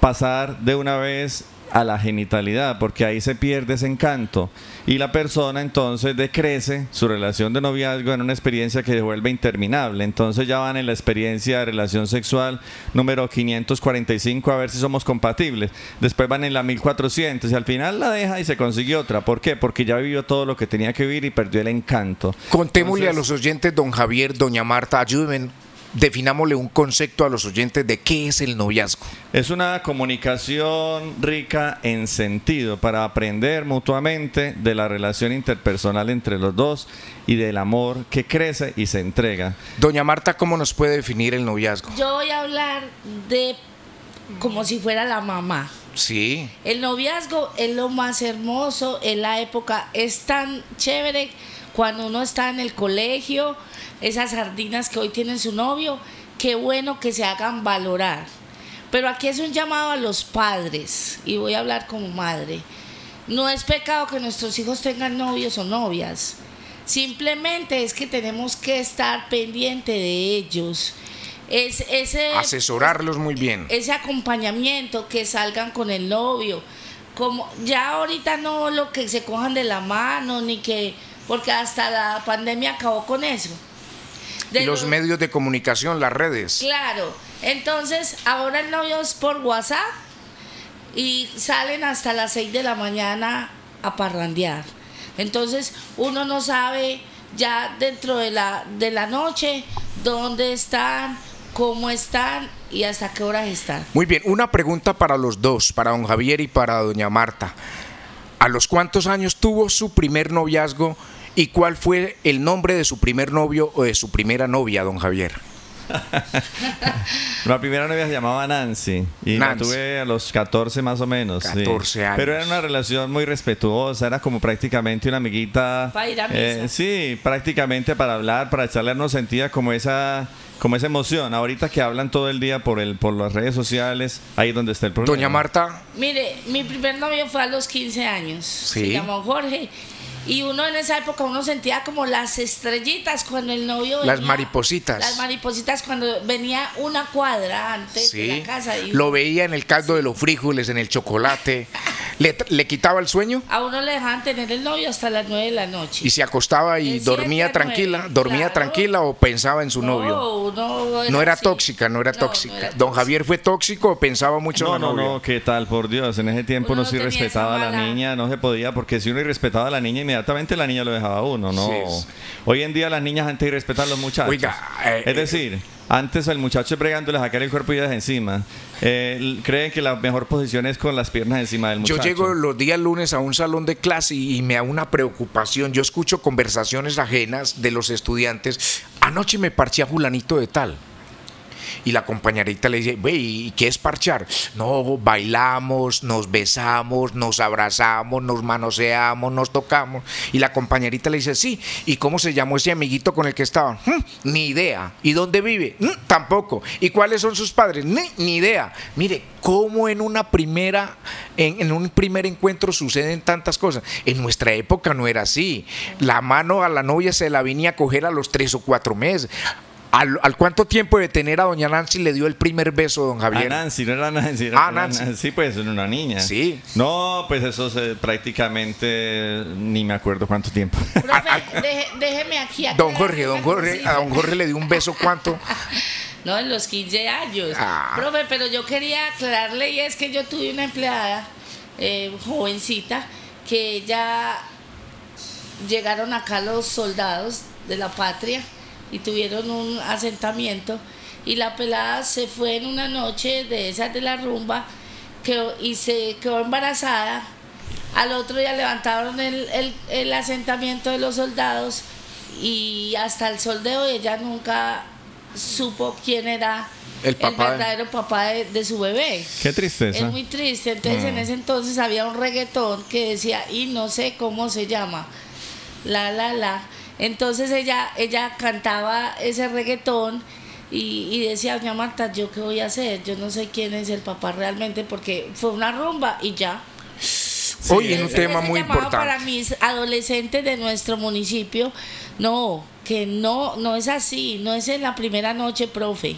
pasar de una vez a la genitalidad, porque ahí se pierde ese encanto y la persona entonces decrece su relación de noviazgo en una experiencia que se vuelve interminable. Entonces ya van en la experiencia de relación sexual número 545 a ver si somos compatibles. Después van en la 1400 y al final la deja y se consigue otra. ¿Por qué? Porque ya vivió todo lo que tenía que vivir y perdió el encanto. Contémosle a los oyentes, don Javier, doña Marta, ayúdenme definámosle un concepto a los oyentes de qué es el noviazgo. Es una comunicación rica en sentido para aprender mutuamente de la relación interpersonal entre los dos y del amor que crece y se entrega. Doña Marta, ¿cómo nos puede definir el noviazgo? Yo voy a hablar de como si fuera la mamá. Sí. El noviazgo es lo más hermoso en la época, es tan chévere cuando uno está en el colegio esas sardinas que hoy tienen su novio, qué bueno que se hagan valorar. Pero aquí es un llamado a los padres, y voy a hablar como madre. No es pecado que nuestros hijos tengan novios o novias. Simplemente es que tenemos que estar pendiente de ellos. Es, ese, Asesorarlos muy bien. Ese acompañamiento, que salgan con el novio. Como ya ahorita no lo que se cojan de la mano, ni que. Porque hasta la pandemia acabó con eso los, medios de comunicación, las redes. Claro. Entonces, ahora el novio es por WhatsApp y salen hasta las 6 de la mañana a parrandear. Entonces uno no sabe ya dentro de la, de la noche dónde están, cómo están y hasta qué horas están. Muy bien, una pregunta para los dos, para don Javier y para doña Marta. ¿A los cuántos años tuvo su primer noviazgo y cuál fue el nombre de su primer novio o de su primera novia, don Javier? La primera novia se llamaba Nancy y la Nancy. tuve a los 14 más o menos. sí. 14 años. Pero era una relación muy respetuosa, era como prácticamente una amiguita. Pa' ir a misa. eh, sí, prácticamente para hablar, para echarle no sentía como esa como esa emoción. Ahorita que hablan todo el día por el por las redes sociales, ahí es donde está el problema. Doña Marta, Mire, mi primer novio fue a los 15 años. Se Sí. llamó Jorge. Y uno en esa época uno sentía como las estrellitas cuando el novio Las maripositas. Las maripositas cuando venía una cuadra antes de la casa. Y lo veía en el caldo de los frijoles, en el chocolate. ¿Le, le quitaba el sueño? A uno le dejaban tener el novio hasta las 9 de la noche. Y se acostaba y dormía nueve, tranquila, dormía claro. tranquila o pensaba en su No, novio. No era así. tóxica, no era No, tóxica. no era Don tóxica. Javier fue tóxico o pensaba mucho No, en la no, novia. no, ¿qué tal? Por Dios, en ese tiempo Uno no tenía respetaba a la niña, no se podía, porque si uno irrespetaba a la niña, inmediatamente la niña lo dejaba a uno, ¿no? Sí. Hoy en día las niñas antes irrespetan a los muchachos. Oiga, eh, es decir, antes el muchacho es bregándole a sacar el cuerpo y ellas encima. Eh, creen que la mejor posición es con las piernas encima del Yo muchacho. llego los días lunes a un salón de clase y, y me da una preocupación. Yo escucho conversaciones ajenas de los estudiantes. Anoche me parché a fulanito de tal. Y la compañerita le dice, ve, ¿y qué es parchar? No, bailamos, nos besamos, nos abrazamos, nos manoseamos, nos tocamos. Y la compañerita le dice, sí, ¿y cómo se llamó ese amiguito con el que estaban? "Mm, ni idea. ¿Y dónde vive? "Mm, tampoco. ¿Y cuáles son sus padres? Ni, idea. Mire, cómo en una primera, en, en un primer encuentro suceden tantas cosas. En nuestra época no era así. La mano a la novia se la venía a coger a los tres o cuatro meses. ¿Al, al cuánto tiempo de tener a doña Nancy le dio el primer beso, don A Javier? Nancy, no era Nancy. Era Ah, era Nancy. pues era una niña. Sí. No, pues eso se- prácticamente ni me acuerdo cuánto tiempo. Profe, deje- déjeme aquí. Don Jorge, don Jorge, a don Jorge le dio un beso cuánto. No, en los 15 años. Ah. Profe, pero yo quería aclararle y es que yo tuve una empleada eh, jovencita que ella llegaron acá los soldados de la patria y tuvieron un asentamiento y la pelada se fue en una noche de esas de la rumba quedó- y se quedó embarazada. Al otro día levantaron el, el- el asentamiento de los soldados y hasta el sol de hoy ella nunca supo quién era El papá de- verdadero papá de, de su bebé. Qué tristeza. Es muy triste. Entonces, en ese entonces había un reggaetón que decía, y no sé cómo se llama, la, la, la. Entonces ella, ella cantaba ese reggaetón y, y decía, doña Marta, ¿yo qué voy a hacer? Yo no sé quién es el papá realmente porque fue una rumba y ya. Hoy en un tema muy importante. Para mis adolescentes de nuestro municipio, no, que no, no es así, no es en la primera noche, profe.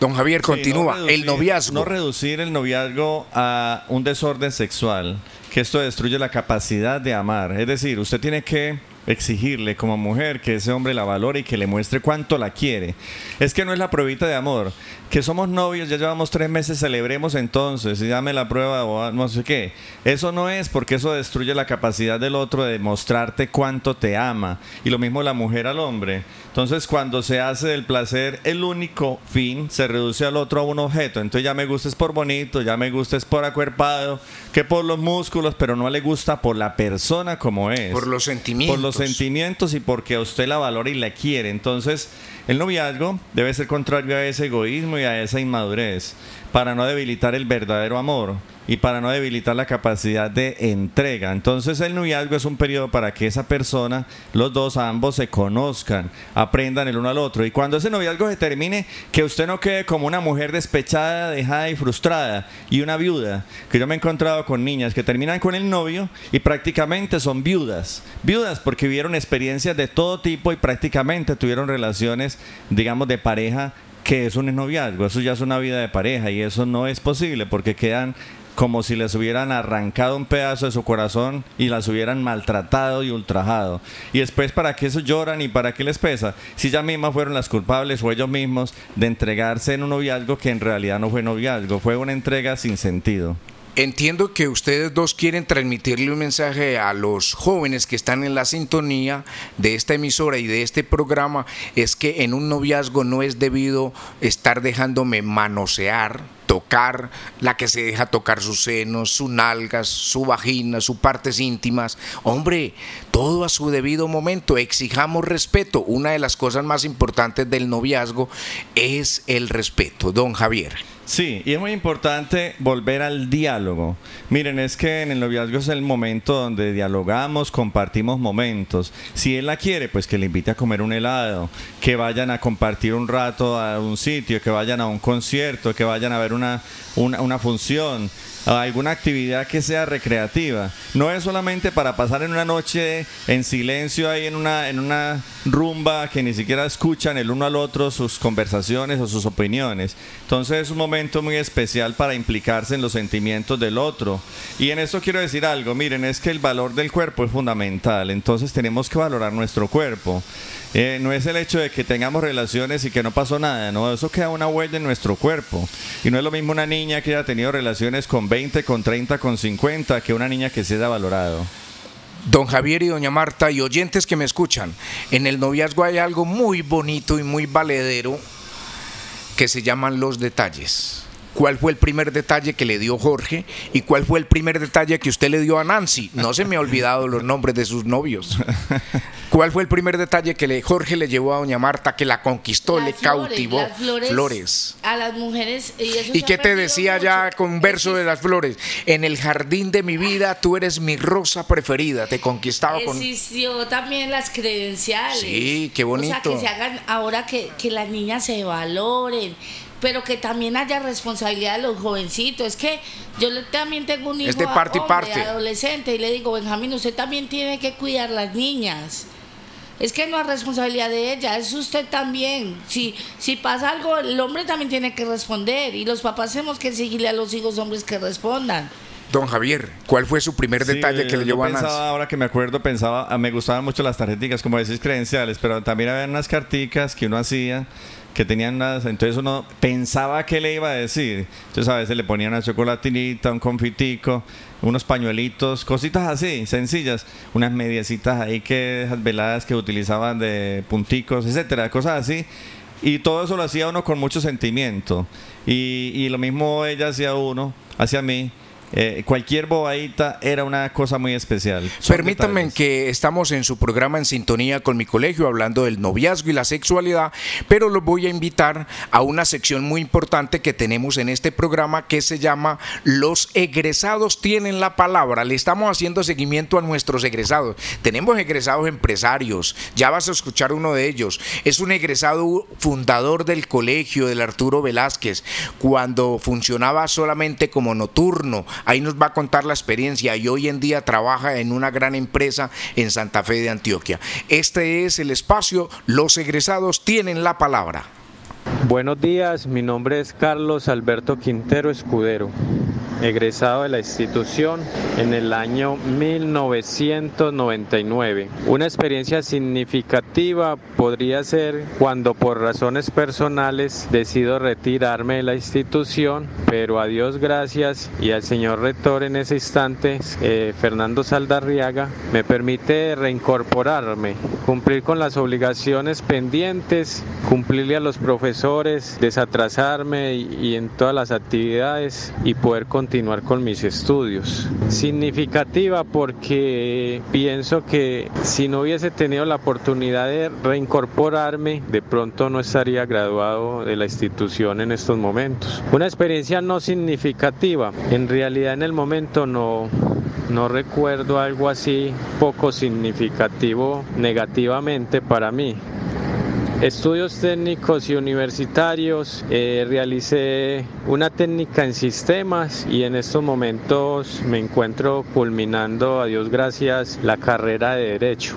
Don Javier, Sí, continúa. no el noviazgo. No reducir el noviazgo a un desorden sexual, que esto destruye la capacidad de amar. Es decir, usted tiene que exigirle como mujer que ese hombre la valore y que le muestre cuánto la quiere. Es que no es la pruebita de amor. Que somos novios, ya llevamos tres meses, celebremos entonces y dame la prueba o no sé qué. Eso no es porque eso destruye la capacidad del otro de mostrarte cuánto te ama. Y lo mismo la mujer al hombre. Entonces cuando se hace del placer el único fin, se reduce al otro a un objeto. Entonces ya me gusta es por bonito, ya me gusta es por acuerpado, que por los músculos, pero no le gusta por la persona como es. Por los sentimientos. Por los sentimientos y porque a usted la valora y la quiere. Entonces, el noviazgo debe ser contrario a ese egoísmo y a esa inmadurez, para no debilitar el verdadero amor y para no debilitar la capacidad de entrega. Entonces, el noviazgo es un periodo para que esa persona, los dos, ambos se conozcan, aprendan el uno al otro. Y cuando ese noviazgo se termine, que usted no quede como una mujer despechada, dejada y frustrada y una viuda, que yo me he encontrado con niñas que terminan con el novio y prácticamente son viudas. Viudas porque vivieron experiencias de todo tipo y prácticamente tuvieron relaciones, digamos, de pareja que es un noviazgo, eso ya es una vida de pareja y eso no es posible porque quedan como si les hubieran arrancado un pedazo de su corazón y las hubieran maltratado y ultrajado. Y después, ¿para qué eso lloran y para qué les pesa? Si ellas mismas fueron las culpables o ellos mismos de entregarse en un noviazgo que en realidad no fue noviazgo, fue una entrega sin sentido. Entiendo que ustedes dos quieren transmitirle un mensaje a los jóvenes que están en la sintonía de esta emisora y de este programa, es que en un noviazgo no es debido estar dejándome manosear, tocar, la que se deja tocar sus senos, sus nalgas, su vagina, sus partes íntimas. Hombre, todo a su debido momento, exijamos respeto. Una de las cosas más importantes del noviazgo es el respeto, don Javier. Sí, y es muy importante volver al diálogo. Miren, es que en el noviazgo es el momento donde dialogamos, compartimos momentos. Si él la quiere, pues que le invite a comer un helado, que vayan a compartir un rato a un sitio, que vayan a un concierto, que vayan a ver una, una, una función alguna actividad que sea recreativa. No es solamente para pasar en una noche en silencio ahí en una, en una rumba que ni siquiera escuchan el uno al otro sus conversaciones o sus opiniones. Entonces es un momento muy especial para implicarse en los sentimientos del otro. Y en esto quiero decir algo, miren, es que el valor del cuerpo es fundamental, entonces tenemos que valorar nuestro cuerpo. Eh, no es el hecho de que tengamos relaciones y que no pasó nada, no, eso queda una huella en nuestro cuerpo. Y no es lo mismo una niña que haya tenido relaciones con 20, con 30, con 50, que una niña que se haya valorado. Don Javier y doña Marta y oyentes que me escuchan, en el noviazgo hay algo muy bonito y muy valedero que se llaman los detalles cuál fue el primer detalle que le dio Jorge y cuál fue el primer detalle que usted le dio a Nancy. No se me ha olvidado los nombres de sus novios. ¿Cuál fue el primer detalle que le, Jorge le llevó a doña Marta, que la conquistó, le cautivó? flores, A las mujeres. ¿Y, qué te decía ya con verso de las flores? En el jardín de mi vida tú eres mi rosa preferida, te conquistaba con... Existió también las credenciales. Sí, qué bonito. O sea, que se hagan ahora que, que las niñas se valoren pero que también haya responsabilidad de los jovencitos. Es que yo también tengo un hijo de parte y parte. adolescente y le digo, Benjamín, usted también tiene que cuidar las niñas. Es que no es responsabilidad de ella, es usted también. Si, si pasa algo, el hombre también tiene que responder y los papás tenemos que exigirle a los hijos hombres que respondan. Don Javier, ¿cuál fue su primer detalle que le llevó a Nancy? Ahora que me acuerdo, pensaba, ah, me gustaban mucho las tarjeticas, como decís, credenciales, pero también había unas carticas que uno hacía que tenían nada, entonces uno pensaba que le iba a decir. Entonces a veces le ponían una chocolatinita, un confitico, unos pañuelitos, cositas así, sencillas, unas mediecitas ahí que veladas que utilizaban de punticos, etcétera, cosas así. Y todo eso lo hacía uno con mucho sentimiento. Y, y lo mismo ella hacía uno, hacia mí. Eh, cualquier bobadita era una cosa muy especial. Permítanme que estamos en su programa en sintonía con mi colegio hablando del noviazgo y la sexualidad, pero los voy a invitar a una sección muy importante que tenemos en este programa que se llama Los egresados tienen la palabra. Le estamos haciendo seguimiento a nuestros egresados. Tenemos egresados empresarios, ya vas a escuchar uno de ellos. Es un egresado fundador del colegio del Arturo Velázquez, cuando funcionaba solamente como nocturno Ahí nos va a contar la experiencia y hoy en día trabaja en una gran empresa en Santa Fe de Antioquia. Este es el espacio, los egresados tienen la palabra. Buenos días, mi nombre es Carlos Alberto Quintero Escudero egresado de la institución en el año 1999. Una experiencia significativa podría ser cuando por razones personales decido retirarme de la institución, pero a Dios gracias y al señor rector en ese instante, eh, Fernando Saldarriaga, me permite reincorporarme, cumplir con las obligaciones pendientes, cumplirle a los profesores, desatrasarme y, en todas las actividades y poder continuar con mis estudios. Significativa porque pienso que si no hubiese tenido la oportunidad de reincorporarme, de pronto no estaría graduado de la institución en estos momentos. Una experiencia no significativa, en realidad en el momento no, no recuerdo algo así poco significativo negativamente para mí. Estudios técnicos y universitarios, eh, realicé una técnica en sistemas y en estos momentos me encuentro culminando, a Dios gracias, la carrera de Derecho.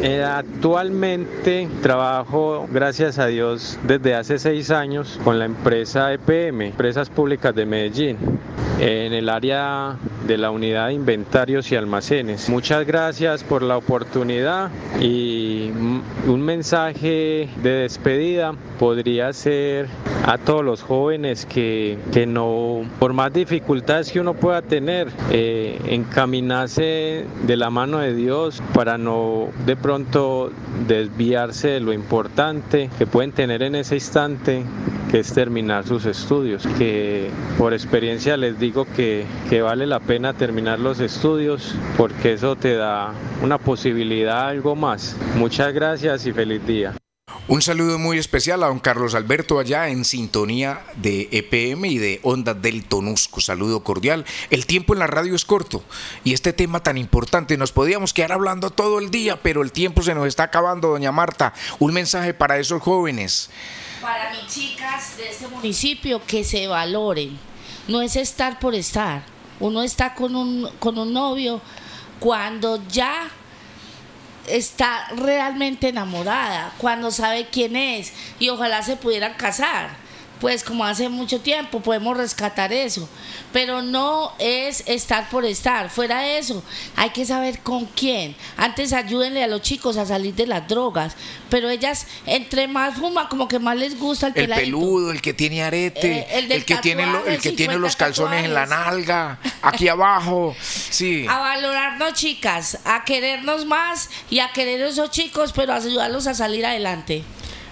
Eh, actualmente trabajo, gracias a Dios, desde hace seis años con la empresa EPM, Empresas Públicas de Medellín, en el área de la unidad de inventarios y almacenes. Muchas gracias por la oportunidad y un mensaje de despedida podría ser a todos los jóvenes que, que no, por más dificultades que uno pueda tener, eh, encaminarse de la mano de Dios para no de pronto desviarse de lo importante que pueden tener en ese instante que es terminar sus estudios, que por experiencia les digo que, que vale la pena terminar los estudios porque eso te da una posibilidad, algo más. Muchas gracias y feliz día. Un saludo muy especial a don Carlos Alberto allá en sintonía de EPM y de Onda del Tonusco. Saludo cordial. El tiempo en la radio es corto y este tema tan importante nos podíamos quedar hablando todo el día, pero el tiempo se nos está acabando, doña Marta. Un mensaje para esos jóvenes. Para mis chicas de este municipio que se valoren. No es estar por estar. Uno está con un, con un novio cuando ya está realmente enamorada, cuando sabe quién es y ojalá se pudieran casar pues como hace mucho tiempo podemos rescatar eso, pero no es estar por estar, fuera de eso, hay que saber con quién. Antes ayúdenle a los chicos a salir de las drogas, pero ellas entre más fuma como que más les gusta el, el peludo, el que tiene arete, eh, el, que tiene el que tiene los calzones en la nalga, aquí abajo, sí. A valorarnos chicas, a querernos más y a querer a esos chicos, pero a ayudarlos a salir adelante.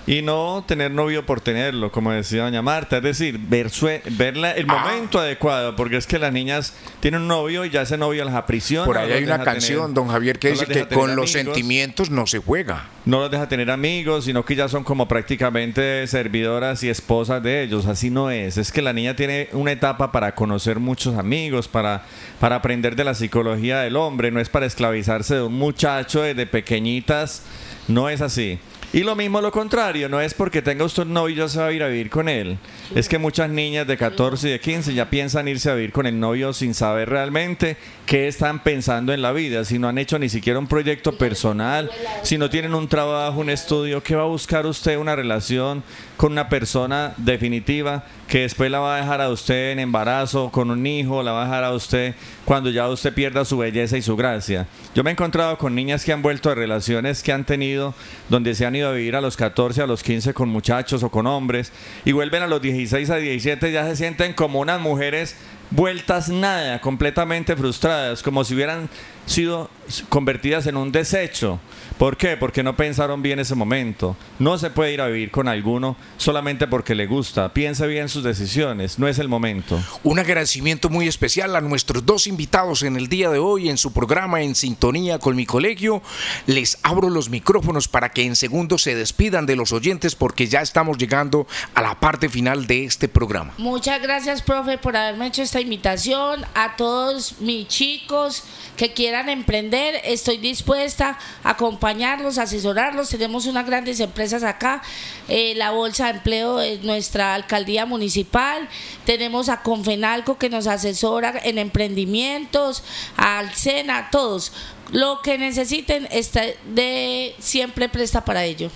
Y no tener novio por tenerlo, como decía doña Marta, es decir, ver, ver el ah. momento adecuado, porque es que las niñas tienen un novio y ya ese novio las aprisiona. Por ahí hay una canción, don Javier, que dice que con los sentimientos no se juega. No los deja tener amigos, sino que ya son como prácticamente servidoras y esposas de ellos. Así no es. Es que la niña tiene una etapa para conocer muchos amigos, para, para aprender de la psicología del hombre, no es para esclavizarse de un muchacho desde pequeñitas. No es así. Y lo mismo lo contrario, no es porque tenga usted un novio ya se va a ir a vivir con él. Es que muchas niñas de 14 y de 15 ya piensan irse a vivir con el novio sin saber realmente qué están pensando en la vida, si no han hecho ni siquiera un proyecto personal, si no tienen un trabajo, un estudio, ¿qué va a buscar usted una relación con una persona definitiva que después la va a dejar a usted en embarazo, con un hijo, la va a dejar a usted cuando ya usted pierda su belleza y su gracia. Yo me he encontrado con niñas que han vuelto a relaciones que han tenido, donde se han ido a vivir a los 14, a los 15 con muchachos o con hombres, y vuelven a los 16, a 17, ya se sienten como unas mujeres vueltas nada, completamente frustradas, como si hubieran sido convertidas en un desecho. ¿Por qué? Porque no pensaron bien ese momento. No se puede ir a vivir con alguno solamente porque le gusta. Piense bien sus decisiones, no es el momento. Un agradecimiento muy especial a nuestros dos invitados en el día de hoy en su programa En Sintonía con mi colegio. Les abro los micrófonos para que en segundos se despidan de los oyentes porque ya estamos llegando a la parte final de este programa. Muchas gracias, profe, por haberme hecho esta invitación. A todos mis chicos que quieran emprender, estoy dispuesta a acompañarlos, asesorarlos. Tenemos unas grandes empresas acá, eh, la Bolsa de Empleo de nuestra alcaldía municipal, tenemos a Confenalco que nos asesora en emprendimientos, al SENA, todos. Lo que necesiten está de siempre presta para ello.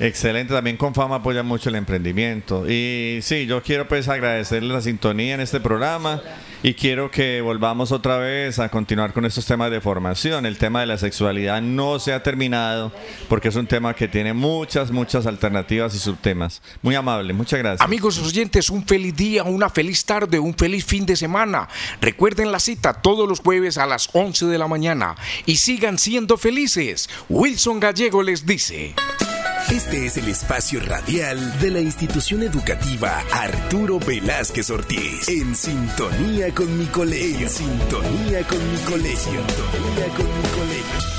Excelente, también con fama apoya mucho el emprendimiento. Y sí, yo quiero pues agradecerle la sintonía en este programa y quiero que volvamos otra vez a continuar con estos temas de formación. El tema de la sexualidad no se ha terminado porque es un tema que tiene muchas, muchas alternativas y subtemas. Muy amable, muchas gracias. Amigos oyentes, un feliz día, una feliz tarde, un feliz fin de semana. Recuerden la cita todos los jueves a las 11 de la mañana y sigan siendo felices. Wilson Gallego les dice. Este es el espacio radial de la institución educativa Arturo Velázquez Ortiz. En sintonía con mi colegio. En sintonía con mi colegio. Sintonía con mi colegio.